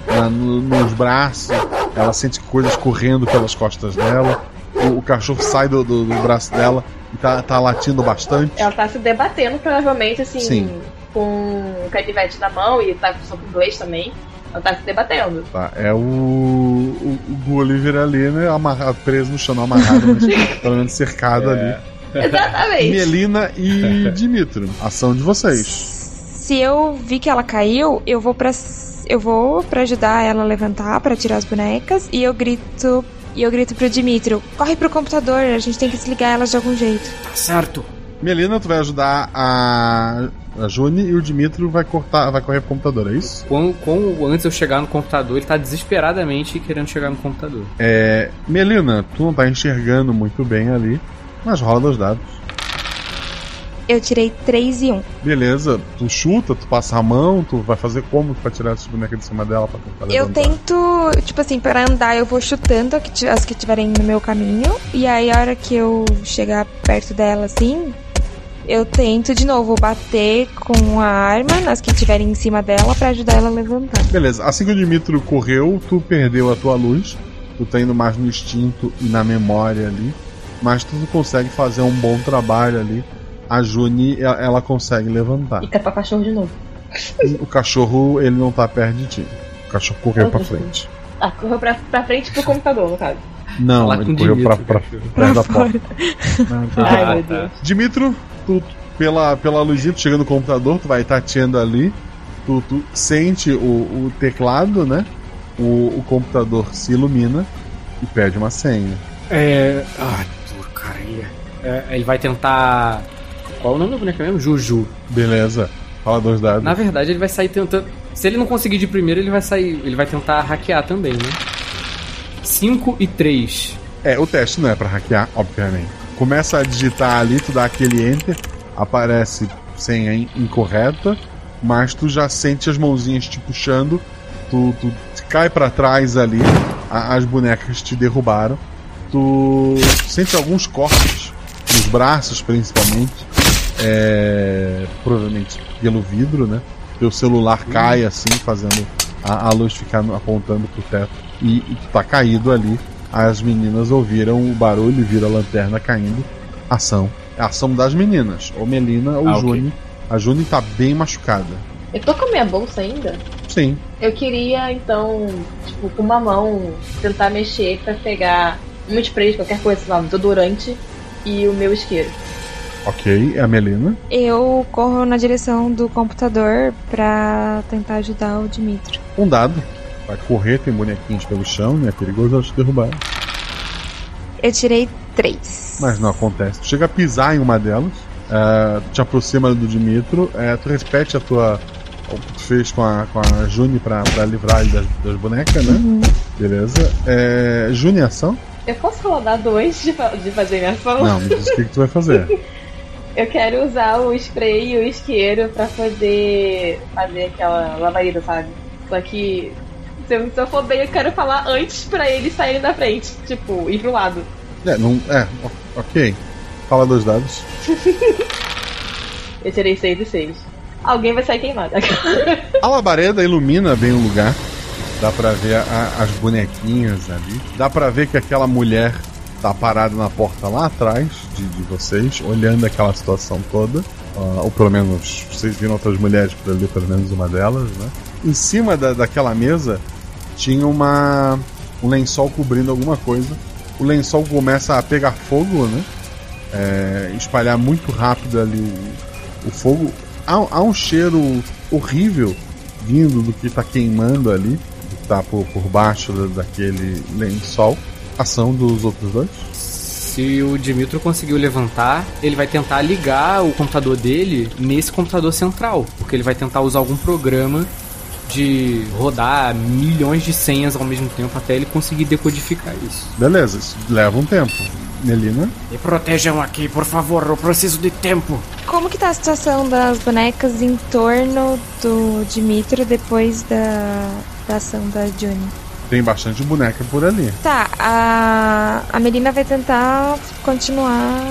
Speaker 1: na- no- nos braços. Ela sente coisas correndo pelas costas dela. O, o cachorro sai do, do- do braço dela e tá, tá latindo bastante.
Speaker 10: Ela tá se debatendo, provavelmente, assim,
Speaker 1: Sim.
Speaker 10: com o canivete na mão e tá com soco inglês também. Ela tá se debatendo.
Speaker 1: Tá, é o, o, o Gulliver ali, né? Amarrado, preso no chão, não amarrado, mas pelo menos cercado ali.
Speaker 10: Exatamente.
Speaker 1: Melina e Dimitro, ação de vocês.
Speaker 9: Se eu vi que ela caiu, eu vou pra eu vou para ajudar ela a levantar, pra tirar as bonecas e eu grito e eu grito pro Dimitro, corre pro computador, a gente tem que desligar elas de algum jeito.
Speaker 14: Certo.
Speaker 1: Melina, tu vai ajudar a, a June e o Dimitro vai cortar, vai correr pro computador, é isso?
Speaker 11: Com, com, antes eu chegar no computador, ele tá desesperadamente querendo chegar no computador.
Speaker 1: É, Melina, tu não tá enxergando muito bem ali, mas rola dois dados.
Speaker 9: Eu tirei 3 e 1.
Speaker 1: Beleza, tu chuta, tu passa a mão, tu vai fazer como pra tirar essa boneca de cima dela pra tentar
Speaker 9: Eu
Speaker 1: levantar?
Speaker 9: tento, tipo assim, para andar eu vou chutando as que estiverem no meu caminho. E aí a hora que eu chegar perto dela, assim, eu tento de novo bater com a arma nas que estiverem em cima dela pra ajudar ela a levantar.
Speaker 1: Beleza, assim que o Dimitro correu, tu perdeu a tua luz. Tu tá indo mais no instinto e na memória ali. Mas tu consegue fazer um bom trabalho ali. A Juni, ela, ela consegue levantar.
Speaker 10: E pra cachorro de novo.
Speaker 1: O cachorro, ele não tá perto de ti. O cachorro correu pra frente.
Speaker 10: Ah, correu pra, pra frente pro computador, no caso.
Speaker 1: Não, ele correu pra,
Speaker 11: Dimitro,
Speaker 1: pra, da
Speaker 10: Pra
Speaker 1: porta.
Speaker 10: Ai, meu Deus.
Speaker 1: Dimitro, tu, pela, pela luzinha, tu chega no computador, tu vai tateando ali, tu, tu sente o, o teclado, né? O, o computador se ilumina e pede uma senha.
Speaker 11: É. Ai, porcaria. É, ele vai tentar. Qual é o nome da boneca mesmo? Juju.
Speaker 1: Beleza. Fala dois dados.
Speaker 11: Na verdade, ele vai sair tentando. Se ele não conseguir de primeiro, ele vai sair. Ele vai tentar hackear também, né? 5 e 3.
Speaker 1: É, o teste não é pra hackear, obviamente. Começa a digitar ali, tu dá aquele enter, aparece senha in- incorreta, mas tu já sente as mãozinhas te puxando, tu, tu cai pra trás ali, a- as bonecas te derrubaram, tu sente alguns cortes nos braços, principalmente, é, provavelmente pelo vidro, né? Teu celular cai assim, fazendo a, a luz ficar apontando pro teto e, e tu tá caído ali. As meninas ouviram o barulho e viram a lanterna caindo. Ação. É ação das meninas. Ou Melina ou
Speaker 11: Ah.
Speaker 1: Juni. A Juni tá bem machucada.
Speaker 10: Eu tô com a minha bolsa ainda?
Speaker 1: Sim.
Speaker 10: Eu queria, então, tipo, com uma mão, tentar mexer pra pegar um spray, qualquer coisa, sei lá, um desodorante e o meu isqueiro.
Speaker 1: Ok, é a Melina.
Speaker 9: Eu corro na direção do computador pra tentar ajudar o Dimitro.
Speaker 1: Um dado. Vai correr, tem bonequinhos pelo chão, né? É perigoso elas te derrubarem.
Speaker 9: Eu tirei 3.
Speaker 1: Mas não acontece. Tu chega a pisar em uma delas, tu te aproxima do Dimitro, é, tu repete a tua. O que tu fez com a, com a Juni pra, pra livrar ele das, das bonecas, né?
Speaker 10: Uhum.
Speaker 1: Beleza. É, Juni, ação?
Speaker 10: Eu posso rodar dois de, de fazer minha ação?
Speaker 1: Não, me diz o que, que tu vai fazer.
Speaker 10: Eu quero usar o spray e o isqueiro pra poder fazer aquela labareda, sabe? Só que se eu, se eu for bem, eu quero falar antes pra eles saírem da frente. Tipo, ir pro lado.
Speaker 1: É, não, é, ok. Fala dois dados.
Speaker 10: Eu tirei 6 e 6. Alguém vai sair queimado.
Speaker 1: A labareda ilumina bem o lugar. Dá pra ver a- as bonequinhas ali. Dá pra ver que aquela mulher tá parada na porta lá atrás de, de vocês, olhando aquela situação toda. Ah, ou pelo menos vocês viram outras mulheres por ali, pelo menos uma delas, né? Em cima da, daquela mesa tinha uma um lençol cobrindo alguma coisa. O lençol começa a pegar fogo, né? É, espalhar muito rápido ali o, fogo. Há, há um cheiro horrível vindo do que tá queimando ali, do que tá por, por baixo da- daquele lençol. Ação dos outros dois.
Speaker 11: Se o Dimitro conseguiu levantar, ele vai tentar ligar o computador dele nesse computador central. Porque ele vai tentar usar algum programa pode rodar milhões de senhas ao mesmo tempo até ele conseguir decodificar isso.
Speaker 1: Beleza, isso leva um tempo. Melina?
Speaker 14: Me protejam aqui, por favor, eu preciso de tempo.
Speaker 9: Como que tá a situação das bonecas em torno do Dimitro depois da, da ação da Juni?
Speaker 1: Tem bastante boneca por ali.
Speaker 9: Tá, a, a Melina vai tentar continuar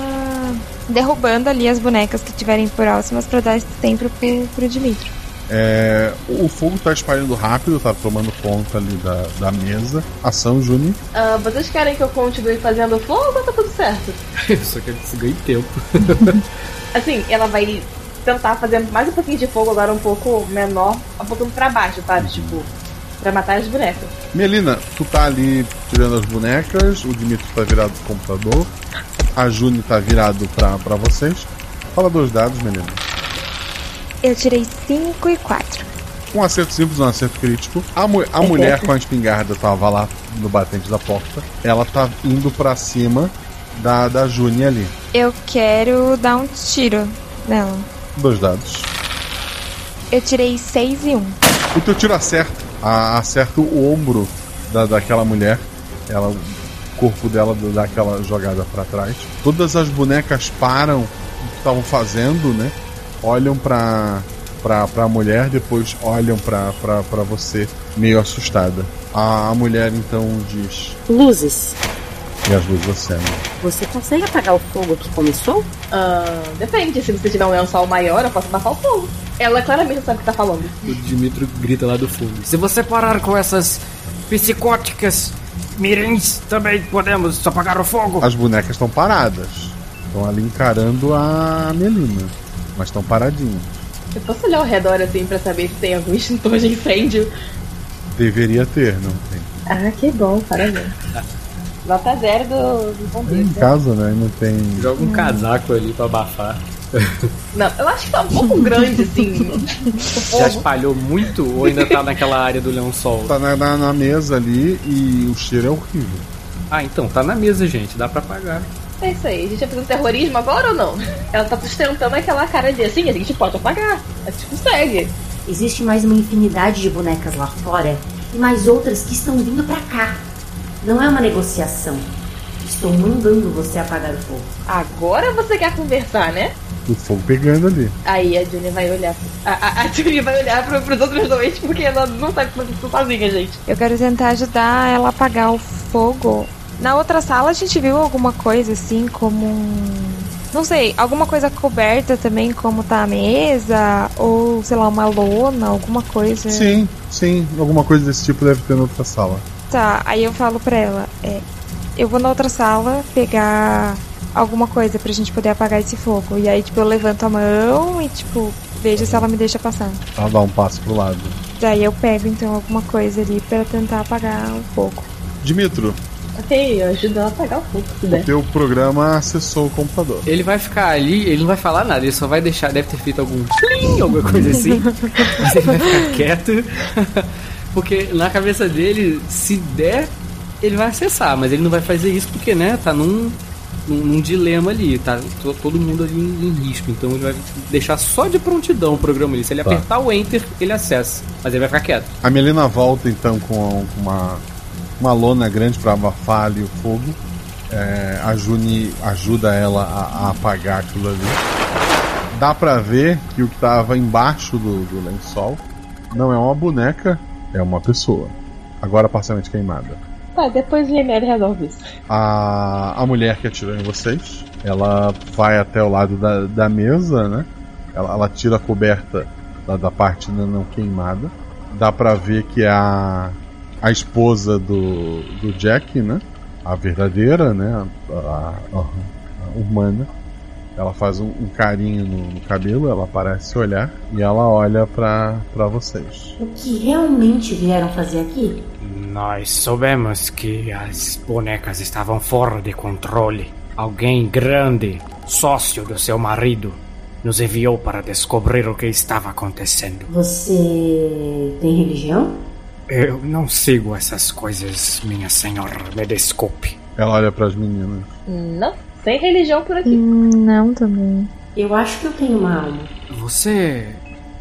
Speaker 9: derrubando ali as bonecas que tiverem próximas pra dar esse tempo pro, pro Dimitro.
Speaker 1: É, o fogo tá espalhando rápido, tá tomando conta ali da, da mesa. Ação, Juni.
Speaker 10: Ah, vocês querem que eu continue fazendo fogo ou tá tudo certo?
Speaker 11: Eu só quero que você ganhe tempo.
Speaker 10: Assim, ela vai tentar fazer mais um pouquinho de fogo agora um pouco menor, apontando pra baixo, sabe? Tipo, pra matar as bonecas.
Speaker 1: Melina, tu tá ali tirando as bonecas, o Dimitro tá virado pro computador, a Juni tá virado pra, pra vocês. Fala dois dados, Melina.
Speaker 9: Eu tirei 5 e 4.
Speaker 1: Um acerto simples, um acerto crítico. A, mu a mulher com a espingarda tava lá no batente da porta. Ela tá indo pra cima da, da Juni ali.
Speaker 9: Eu quero dar um tiro nela.
Speaker 1: Dois dados.
Speaker 9: Eu tirei 6 e 1. Um.
Speaker 1: O teu tiro acerta. A, acerta o ombro da, daquela mulher. Ela, o corpo dela dá aquela jogada para trás. Todas as bonecas param o que estavam fazendo, né? Olham pra, pra, pra mulher, depois olham pra, pra, pra você, meio assustada. A, a mulher então diz:
Speaker 13: Luzes.
Speaker 1: E as luzes acendem.
Speaker 13: Você consegue apagar o fogo que começou?
Speaker 10: Ah, depende, se você tiver um lençol maior, eu posso abafar o fogo. Ela claramente sabe o que tá falando.
Speaker 11: O Dimitro grita lá do fundo.
Speaker 14: Se você parar com essas psicóticas mirins, também podemos apagar o fogo.
Speaker 1: As bonecas estão paradas. Estão ali encarando a Melina. Mas estão paradinhas.
Speaker 10: Eu posso olhar ao redor assim pra saber se tem algum extintor de incêndio?
Speaker 1: Deveria ter, não tem.
Speaker 10: Ah, que bom, parabéns. Nota zero do, do bombeiro.
Speaker 1: Em casa, né? Não tem.
Speaker 11: Joga um casaco ali pra abafar.
Speaker 10: Não, eu acho que tá um pouco grande, assim.
Speaker 11: Já espalhou muito ou ainda tá naquela área do lençol?
Speaker 1: Tá na, na, na mesa ali e o cheiro é horrível.
Speaker 11: Ah, então, tá na mesa, gente. Dá pra apagar.
Speaker 10: É isso aí, a gente vai fazer terrorismo agora ou não? Ela tá sustentando aquela cara de assim, a gente pode apagar. A gente consegue.
Speaker 3: Existe mais uma infinidade de bonecas lá fora e mais outras que estão vindo pra cá. Não é uma negociação. Estou mandando você apagar o fogo.
Speaker 10: Agora você quer conversar, né?
Speaker 1: O fogo pegando ali.
Speaker 10: Aí a Julie vai olhar. A, a, a Julie vai olhar pro, pros outros dois porque ela não sabe fazer isso sozinha, gente.
Speaker 9: Eu quero tentar ajudar ela a apagar o fogo. Na outra sala a gente viu alguma coisa assim, como um. Não sei, alguma coisa coberta também, como tá a mesa, ou sei lá, uma lona, alguma coisa.
Speaker 1: Sim, sim. Alguma coisa desse tipo deve ter na outra sala.
Speaker 9: Tá, aí eu falo pra ela, é, eu vou na outra sala pegar alguma coisa pra gente poder apagar esse fogo. E aí, tipo, eu levanto a mão e, tipo, vejo se ela me deixa passar.
Speaker 1: Ela dá um passo pro lado.
Speaker 9: Daí eu pego, então, alguma coisa ali pra tentar apagar o fogo.
Speaker 1: Dimitro,
Speaker 10: Ok, eu ajudo ela a apagar o fogo, se
Speaker 1: o
Speaker 10: der.
Speaker 1: teu programa acessou o computador.
Speaker 11: Ele vai ficar ali, ele não vai falar nada, ele só vai deixar, deve ter feito algum tling, alguma coisa assim. mas ele vai ficar quieto. Porque na cabeça dele, se der, ele vai acessar, mas ele não vai fazer isso porque, né, tá num, num, num dilema ali, tá to- todo mundo ali em, em risco. Então ele vai deixar só de prontidão o programa ali. Se ele
Speaker 1: Tá.
Speaker 11: apertar o Enter, ele acessa. Mas ele vai ficar quieto.
Speaker 1: A Melina volta então com uma, uma lona grande para abafar ali o fogo. É, a Juni ajuda ela a, a apagar aquilo ali. Dá pra ver que o que tava embaixo do, do lençol não é uma boneca, é uma pessoa. Agora parcialmente queimada.
Speaker 10: Tá, depois o IML resolve isso.
Speaker 1: A, a mulher que atirou em vocês, ela vai até o lado da, da mesa, né? Ela, ela tira a coberta da, da parte não, queimada. Dá pra ver que a, a esposa do, do Jack, né? A verdadeira, né? A, a- a- a humana. Ela faz um, um carinho no, no cabelo, ela parece olhar e ela olha pra, pra vocês.
Speaker 3: O que realmente vieram fazer aqui?
Speaker 14: Nós soubemos que as bonecas estavam fora de controle. Alguém grande, sócio do seu marido, nos enviou para descobrir o que estava acontecendo.
Speaker 3: Você tem religião?
Speaker 14: Eu não sigo essas coisas, minha senhora. Me desculpe.
Speaker 1: Ela olha pras meninas.
Speaker 10: Não, sem religião por aqui.
Speaker 9: Não, também.
Speaker 3: Eu acho que eu tenho uma alma.
Speaker 14: Você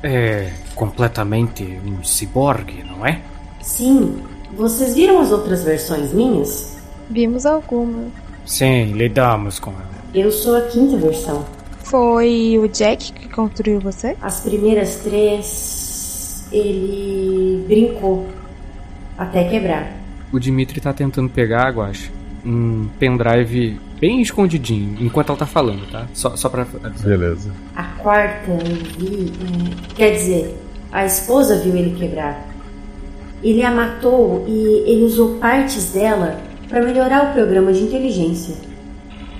Speaker 14: é completamente um ciborgue, não é?
Speaker 13: Sim. Vocês viram as outras versões minhas?
Speaker 9: Vimos algumas.
Speaker 14: Sim, lidamos com ela.
Speaker 13: Eu sou a quinta versão.
Speaker 9: Foi o Jack que construiu você?
Speaker 13: As primeiras três. Ele brincou. Até quebrar.
Speaker 11: O Dimitri tá tentando pegar, Guacha, um pendrive bem escondidinho, enquanto ela tá falando, tá? Só, só pra.
Speaker 1: Beleza.
Speaker 13: A quarta eu vi. é, quer dizer, a esposa viu ele quebrar. Ele a matou e ele usou partes dela para melhorar o programa de inteligência.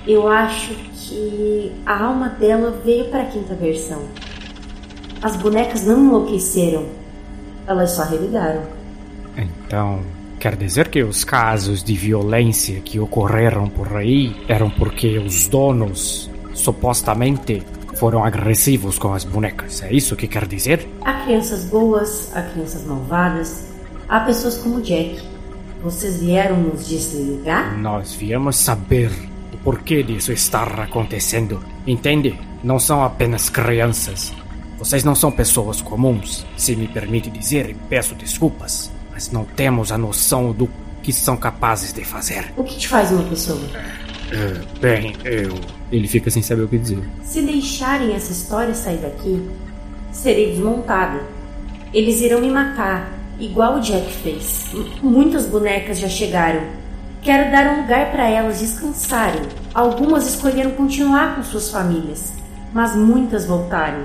Speaker 13: Eu acho que a alma dela veio para a quinta versão. As bonecas não enlouqueceram, elas só revidaram.
Speaker 14: Então, quer dizer que os casos de violência que ocorreram por aí eram porque os donos supostamente foram agressivos com as bonecas. É isso que quer dizer?
Speaker 13: Há crianças boas, há crianças malvadas, há pessoas como Jack. Vocês vieram nos desligar?
Speaker 14: Nós viemos saber o porquê disso estar acontecendo. Entende? Não são apenas crianças. Vocês não são pessoas comuns, se me permite dizer, e peço desculpas, mas não temos a noção do que são capazes de fazer.
Speaker 13: O que te faz uma pessoa?
Speaker 14: Eh, bem, eu.
Speaker 11: Ele fica sem saber o que dizer.
Speaker 13: Se deixarem essa história sair daqui, serei desmontada. Eles irão me matar, igual o Jack fez. Muitas bonecas já chegaram. Quero dar um lugar para elas descansarem. Algumas escolheram continuar com suas famílias, mas muitas voltaram.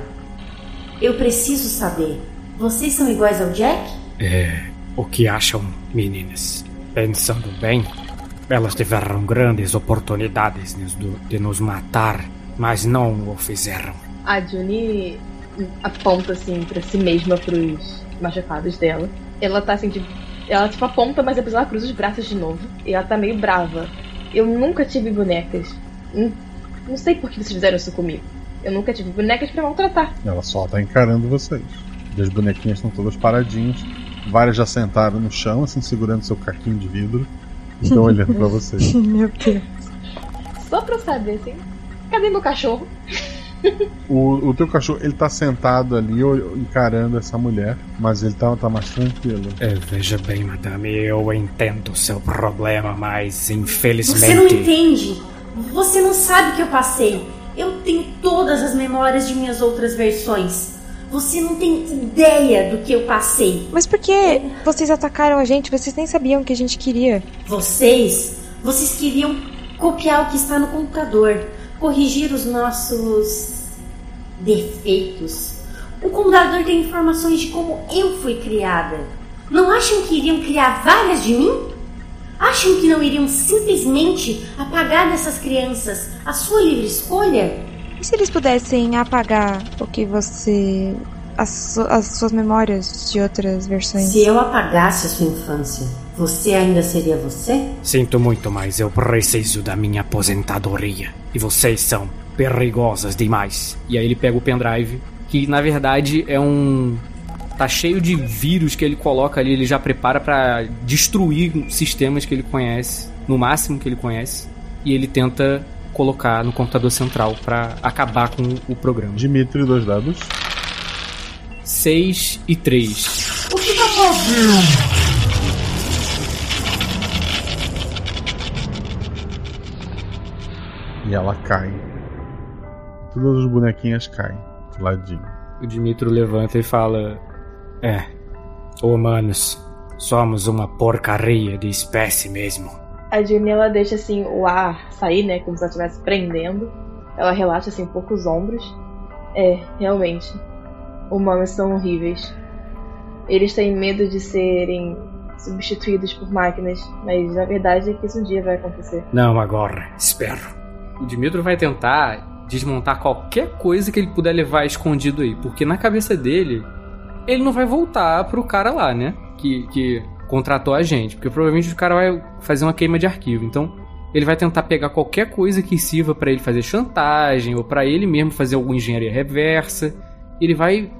Speaker 13: Eu preciso saber: vocês são iguais ao Jack?
Speaker 14: É. O que acham, meninas? Pensando bem, elas tiveram grandes oportunidades de nos- de matar, mas não o fizeram.
Speaker 10: A Juni aponta assim pra si mesma pros machucados dela. Ela tá assim, tipo, ela tipo aponta, mas depois ela cruza os braços de novo. E ela tá meio brava. Eu nunca tive bonecas. Não, não sei por que vocês fizeram isso comigo. Eu nunca tive bonecas pra maltratar.
Speaker 1: Ela só tá encarando vocês. E as bonequinhas estão todas paradinhas. Várias já sentaram no chão, assim, segurando seu caquinho de vidro. E estão olhando pra vocês.
Speaker 9: Meu Deus.
Speaker 10: Só pra eu saber, assim. Cadê meu cachorro?
Speaker 1: O, o teu cachorro, ele tá sentado ali encarando essa mulher, mas ele tá, tá mais tranquilo.
Speaker 14: É, veja bem, madame, eu entendo o seu problema, mas infelizmente.
Speaker 13: Você não entende. Você não sabe o que eu passei. Eu tenho todas as memórias de minhas outras versões. Você não tem ideia do que eu passei.
Speaker 9: Mas por que vocês atacaram a gente? Vocês nem sabiam o que a gente queria.
Speaker 13: Vocês, vocês queriam copiar o que está no computador, corrigir os nossos defeitos. O computador tem informações de como eu fui criada. Não acham que iriam criar várias de mim? Acham que não iriam simplesmente apagar dessas crianças a sua livre escolha?
Speaker 9: E se eles pudessem apagar o que você. as, as suas memórias de outras versões?
Speaker 13: Se eu apagasse a sua infância, você ainda seria você?
Speaker 14: Sinto muito, mas eu preciso da minha aposentadoria. E vocês são perigosas demais.
Speaker 11: E aí ele pega o pendrive, que na verdade é um. Tá cheio de vírus que ele coloca ali, ele já prepara pra destruir sistemas que ele conhece, no máximo que ele conhece, e ele tenta colocar no computador central pra acabar com o programa.
Speaker 1: Dimitri, dois dados.
Speaker 11: 6 e 3.
Speaker 13: O que tá fazendo?
Speaker 1: E ela cai. Todas as bonequinhas caem. De ladinho.
Speaker 11: O Dimitro levanta e fala:
Speaker 14: É, humanos, somos uma porcaria de espécie mesmo.
Speaker 10: A Juni ela deixa assim o ar sair, né? Como se ela estivesse prendendo. Ela relaxa assim um pouco os ombros. É, realmente. Humanos são horríveis. Eles têm medo de serem substituídos por máquinas, mas a verdade é que isso um dia vai acontecer.
Speaker 14: Não agora, espero.
Speaker 11: O Dimitro vai tentar desmontar qualquer coisa que ele puder levar escondido aí, porque na cabeça dele, ele não vai voltar pro cara lá, né? Que, que contratou a gente, porque provavelmente o cara vai fazer uma queima de arquivo. Então, ele vai tentar pegar qualquer coisa que sirva pra ele fazer chantagem ou pra ele mesmo fazer alguma engenharia reversa. Ele vai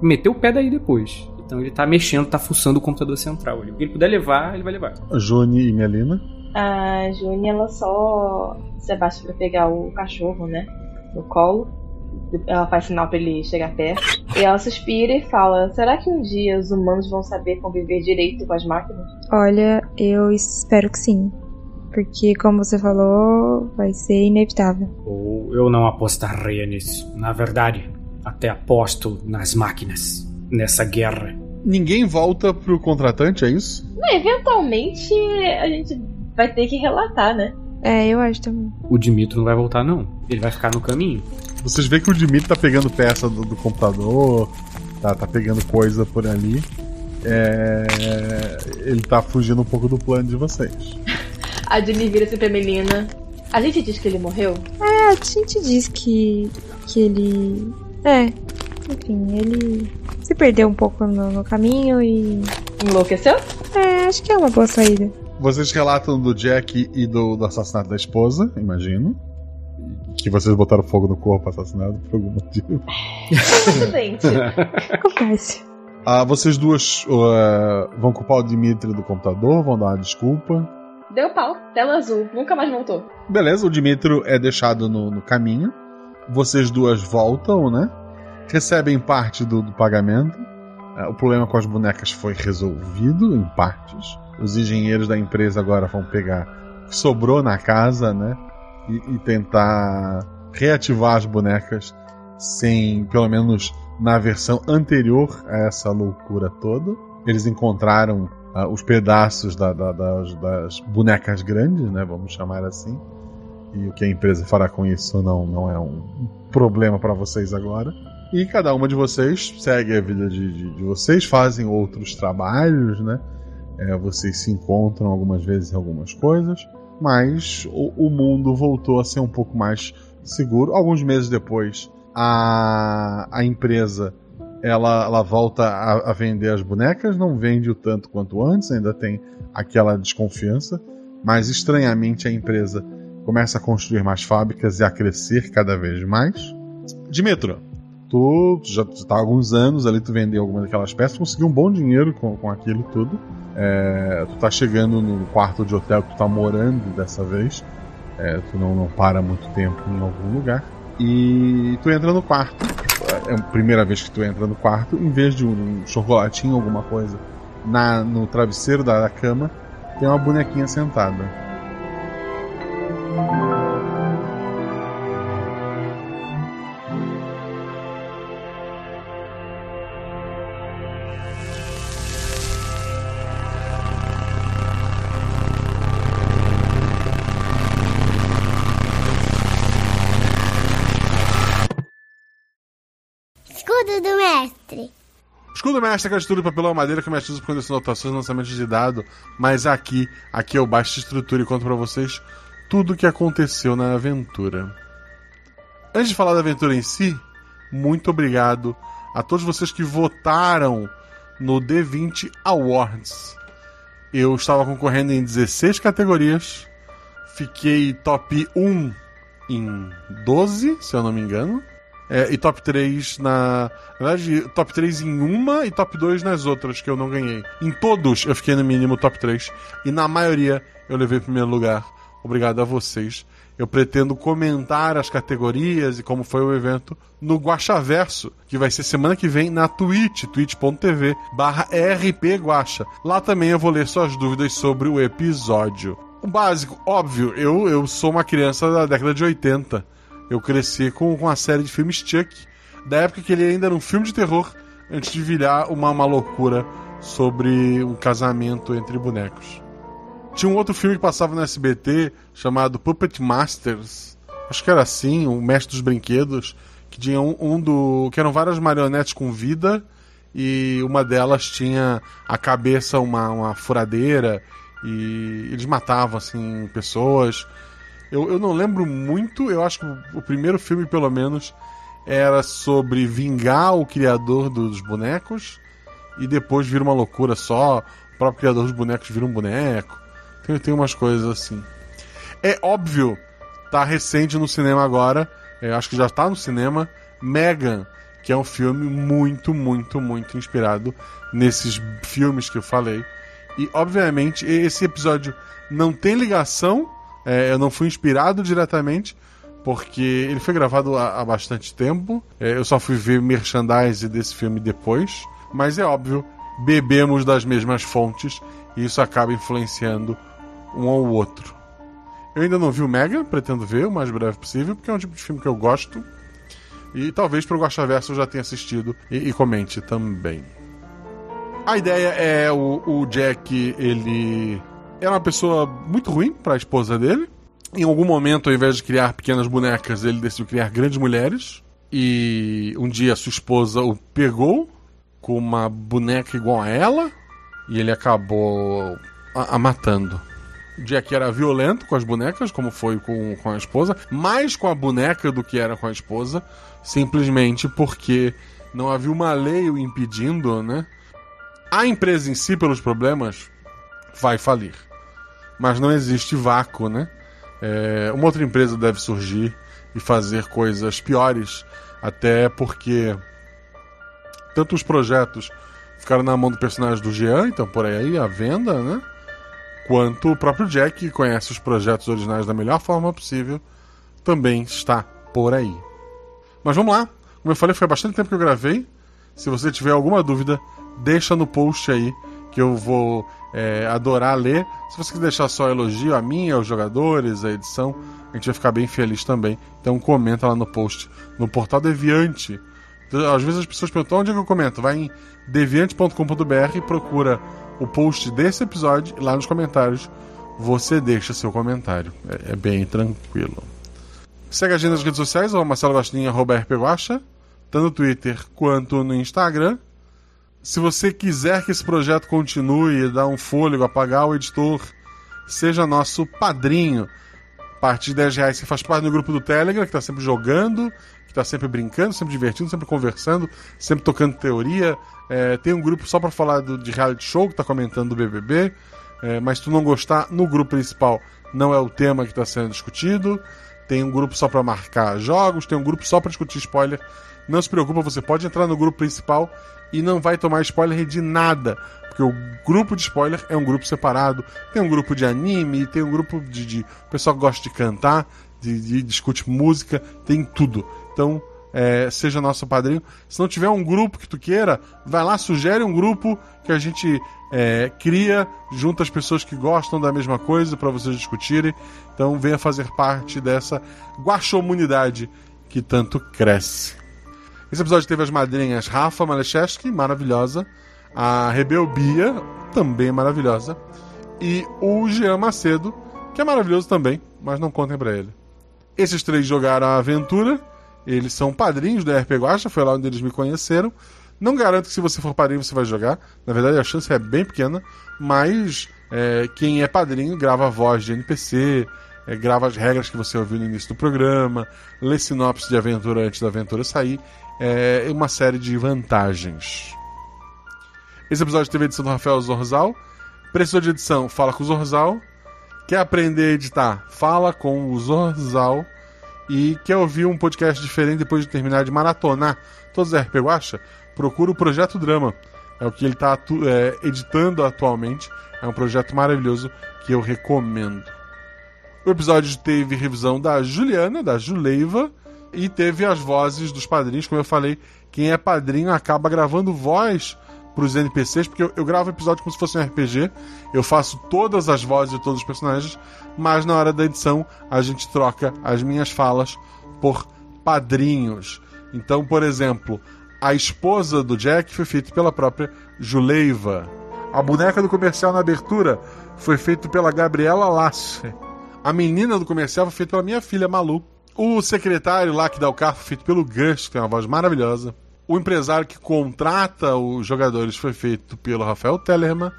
Speaker 11: meter o pé daí depois. Então ele tá mexendo, tá fuçando o computador central. O que ele puder levar, ele vai levar.
Speaker 1: Juni e Melina.
Speaker 10: A Juni ela só se abaixa pra pegar o cachorro, né? No colo. Ela faz sinal pra ele chegar perto. E ela suspira e fala: Será que um dia os humanos vão saber conviver direito com as máquinas?
Speaker 9: Olha, eu espero que sim. Porque, como você falou, vai ser inevitável.
Speaker 14: Ou eu não apostaria nisso. Na verdade, até aposto nas máquinas. Nessa guerra.
Speaker 1: Ninguém volta pro contratante, é isso?
Speaker 10: Não, eventualmente a gente vai ter que relatar, né?
Speaker 9: É, eu acho também.
Speaker 11: O Dimitro não vai voltar, não. Ele vai ficar no caminho.
Speaker 1: Vocês veem que o Dimitri tá pegando peça do, do computador, tá, tá pegando coisa por ali. É, ele tá fugindo um pouco do plano de vocês.
Speaker 10: A Jenny vira assim pra menina. A gente diz que ele morreu?
Speaker 9: É, a gente diz que. que ele. É. Enfim, ele se perdeu um pouco no, no caminho e.
Speaker 10: Enlouqueceu?
Speaker 9: É, acho que é uma boa saída.
Speaker 1: Vocês relatam do Jack e do, do assassinato da esposa, imagino. Que vocês botaram fogo no corpo assassinado por algum motivo.
Speaker 10: Acidente.
Speaker 9: Acontece.
Speaker 1: Ah, vocês duas uh, vão culpar o Dimitri do computador, vão dar uma desculpa.
Speaker 10: Deu pau, tela azul, nunca mais voltou.
Speaker 1: Beleza, o Dimitri é deixado no, no caminho. Vocês duas voltam, né? Recebem parte do, do pagamento. Uh, o problema com as bonecas foi resolvido em partes. Os engenheiros da empresa agora vão pegar o que sobrou na casa, né? E, e tentar reativar as bonecas sem, pelo menos na versão anterior a essa loucura toda. Eles encontraram uh, os pedaços da, da, das, das, bonecas grandes, né? Vamos chamar assim. E o que a empresa fará com isso não, não é um problema para vocês agora. E cada uma de vocês segue a vida de, de, de vocês, fazem outros trabalhos, né? É, vocês se encontram algumas vezes em algumas coisas, mas o, o, mundo voltou a ser um pouco mais seguro. Alguns meses depois, a, a empresa ela, ela volta a, a, vender as bonecas, não vende o tanto quanto antes, ainda tem aquela desconfiança, mas estranhamente a empresa começa a construir mais fábricas e a crescer cada vez mais. Dimitro, tu já está há alguns anos ali, tu vendeu algumas daquelas peças, conseguiu um bom dinheiro com, com aquilo tudo. É, tu tá chegando no quarto de hotel que tu tá morando dessa vez. É, tu não, não para muito tempo em algum lugar. E tu entra no quarto. É a primeira vez que tu entra no quarto, em vez de um, chocolatinho, alguma coisa, na, no travesseiro da, da cama, tem uma bonequinha sentada.
Speaker 6: Mestre
Speaker 1: é estrutura de papelão madeira que usa para condição anotações lançamentos de dado. Mas aqui, aqui eu baixo estrutura e conto para vocês tudo o que aconteceu na aventura. Antes de falar da aventura em si, muito obrigado a todos vocês que votaram no D20 Awards. Eu estava concorrendo em 16 categorias, fiquei top 1 em 12, se eu não me engano. É, e top 3 na. Na verdade, top 3 em uma e top 2 nas outras que eu não ganhei. Em todos eu fiquei no mínimo top 3. E na maioria eu levei primeiro lugar. Obrigado a vocês. Eu pretendo comentar as categorias e como foi o evento no Guaxaverso, que vai ser semana que vem na Twitch, twitch.tv barra rpguacha. Lá também eu vou ler suas dúvidas sobre o episódio. O básico, óbvio, eu, eu sou uma criança da década de 80. Eu cresci com, com a série de filmes Chuck, da época que ele ainda era um filme de terror, antes de virar uma, uma loucura sobre um casamento entre bonecos. Tinha um outro filme que passava no SBT chamado Puppet Masters. Acho que era assim, o Mestre dos Brinquedos, que tinha um, um do. que eram várias marionetes com vida e uma delas tinha a cabeça uma, uma furadeira e eles matavam assim pessoas. Eu, eu não lembro muito, eu acho que o primeiro filme, pelo menos, era sobre vingar o criador dos bonecos e depois vira uma loucura só. O próprio criador dos bonecos vira um boneco. Tem, tem umas coisas assim. É óbvio, tá recente no cinema agora. É, acho que já tá no cinema. Megan, que é um filme muito, muito, muito inspirado nesses filmes que eu falei. E, obviamente, esse episódio não tem ligação é, eu não fui inspirado diretamente, porque ele foi gravado há, há bastante tempo. É, eu só fui ver merchandise desse filme depois. Mas é óbvio, bebemos das mesmas fontes e isso acaba influenciando um ao outro. Eu ainda não vi o Mega, pretendo ver o mais breve possível, porque é um tipo de filme que eu gosto. E talvez pro Verso eu já tenha assistido e, e, comente também. A ideia é o, o Jack, ele era uma pessoa muito ruim para a esposa dele. Em algum momento, ao invés de criar pequenas bonecas, ele decidiu criar grandes mulheres. E um dia sua esposa o pegou com uma boneca igual a ela e ele acabou a, a matando. Jack era violento com as bonecas, como foi com, com a esposa, mais com a boneca do que era com a esposa, simplesmente porque não havia uma lei o impedindo, né? A empresa em si, pelos problemas, vai falir. Mas não existe vácuo, né? É, uma outra empresa deve surgir e fazer coisas piores, até porque tanto os projetos ficaram na mão do personagem do Jean, então por aí a venda, né? Quanto o próprio Jack, que conhece os projetos originais da melhor forma possível, também está por aí. Mas vamos lá. Como eu falei, foi bastante tempo que eu gravei. Se você tiver alguma dúvida, deixa no post aí que eu vou é, adorar ler. Se você quiser deixar só elogio a mim, aos jogadores, a edição, a gente vai ficar bem feliz também. Então comenta lá no post, no portal Deviante. Às vezes as pessoas perguntam onde é que eu comento. Vai em deviante.com.br e procura o post desse episódio e lá nos comentários você deixa seu comentário. É, é bem tranquilo. Segue a gente nas redes sociais, o Marcelo Gostinho, arroba rpguacha, tanto no Twitter quanto no Instagram. Se você quiser que esse projeto continue, dar um fôlego, apagar o editor, seja nosso padrinho. A partir de 10 reais você faz parte do grupo do Telegram, que está sempre jogando, que está sempre brincando, sempre divertindo, sempre conversando, sempre tocando teoria, é, tem um grupo só para falar do, de reality show que tá comentando do BBB. É, mas tu não gostar, no grupo principal não é o tema que está sendo discutido. Tem um grupo só para marcar jogos, tem um grupo só para discutir spoiler. Não se preocupa, você pode entrar no grupo principal e não vai tomar spoiler de nada. Porque o grupo de spoiler é um grupo separado. Tem um grupo de anime, tem um grupo de, de pessoal que gosta de cantar, de, de discute música, tem tudo. Então, é, seja nosso padrinho. Se não tiver um grupo que tu queira, vai lá, sugere um grupo que a gente é, cria junto às pessoas que gostam da mesma coisa para vocês discutirem. Então venha fazer parte dessa guaxomunidade que tanto cresce. Esse episódio teve as madrinhas Rafa Malecheski, maravilhosa, a Rebel Bia, também maravilhosa, e o Jean Macedo, que é maravilhoso também, mas não contem para ele. Esses três jogaram a aventura eles são padrinhos do RP Guacha, foi lá onde eles me conheceram. Não garanto que se você for padrinho você vai jogar. Na verdade, a chance é bem pequena. Mas é, quem é padrinho grava a voz de NPC, é, grava as regras que você ouviu no início do programa, lê sinopse de aventura antes da aventura sair. É uma série de vantagens. Esse episódio teve edição do Rafael Zorzal. Precisou de edição? Fala com o Zorzal. Quer aprender a editar? Fala com o Zorzal e quer ouvir um podcast diferente depois de terminar de maratonar todos os RP Guacha, procura o Projeto Drama. É o que ele está é, editando atualmente. É um projeto maravilhoso que eu recomendo. O episódio teve revisão da Juliana, da Juleiva, e teve as vozes dos padrinhos. Como eu falei, quem é padrinho acaba gravando voz para os NPCs, porque eu, eu gravo o episódio como se fosse um RPG. Eu faço todas as vozes de todos os personagens, mas na hora da edição a gente troca as minhas falas por padrinhos. Então, por exemplo, a esposa do Jack foi feita pela própria Juleiva. A boneca do comercial na abertura foi feita pela Gabriela Lasse. A menina do comercial foi feita pela minha filha Malu. O secretário lá que dá o carro feito pelo Gus, que tem uma voz maravilhosa. O empresário que contrata os jogadores foi feito pelo Rafael Tellerman.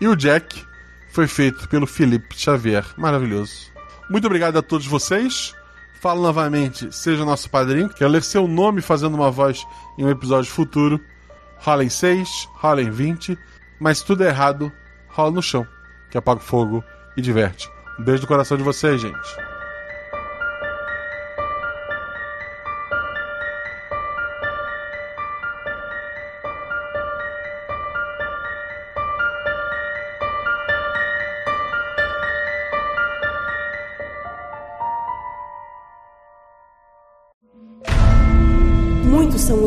Speaker 1: E o Jack foi feito pelo Felipe Xavier. Maravilhoso. Muito obrigado a todos vocês. Falo novamente, seja nosso padrinho. Quero ler seu nome fazendo uma voz em um episódio futuro. Rola em 6, rola em 20. Mas se tudo é errado, rola no chão, que apaga o fogo e diverte. Um beijo do coração de vocês, gente.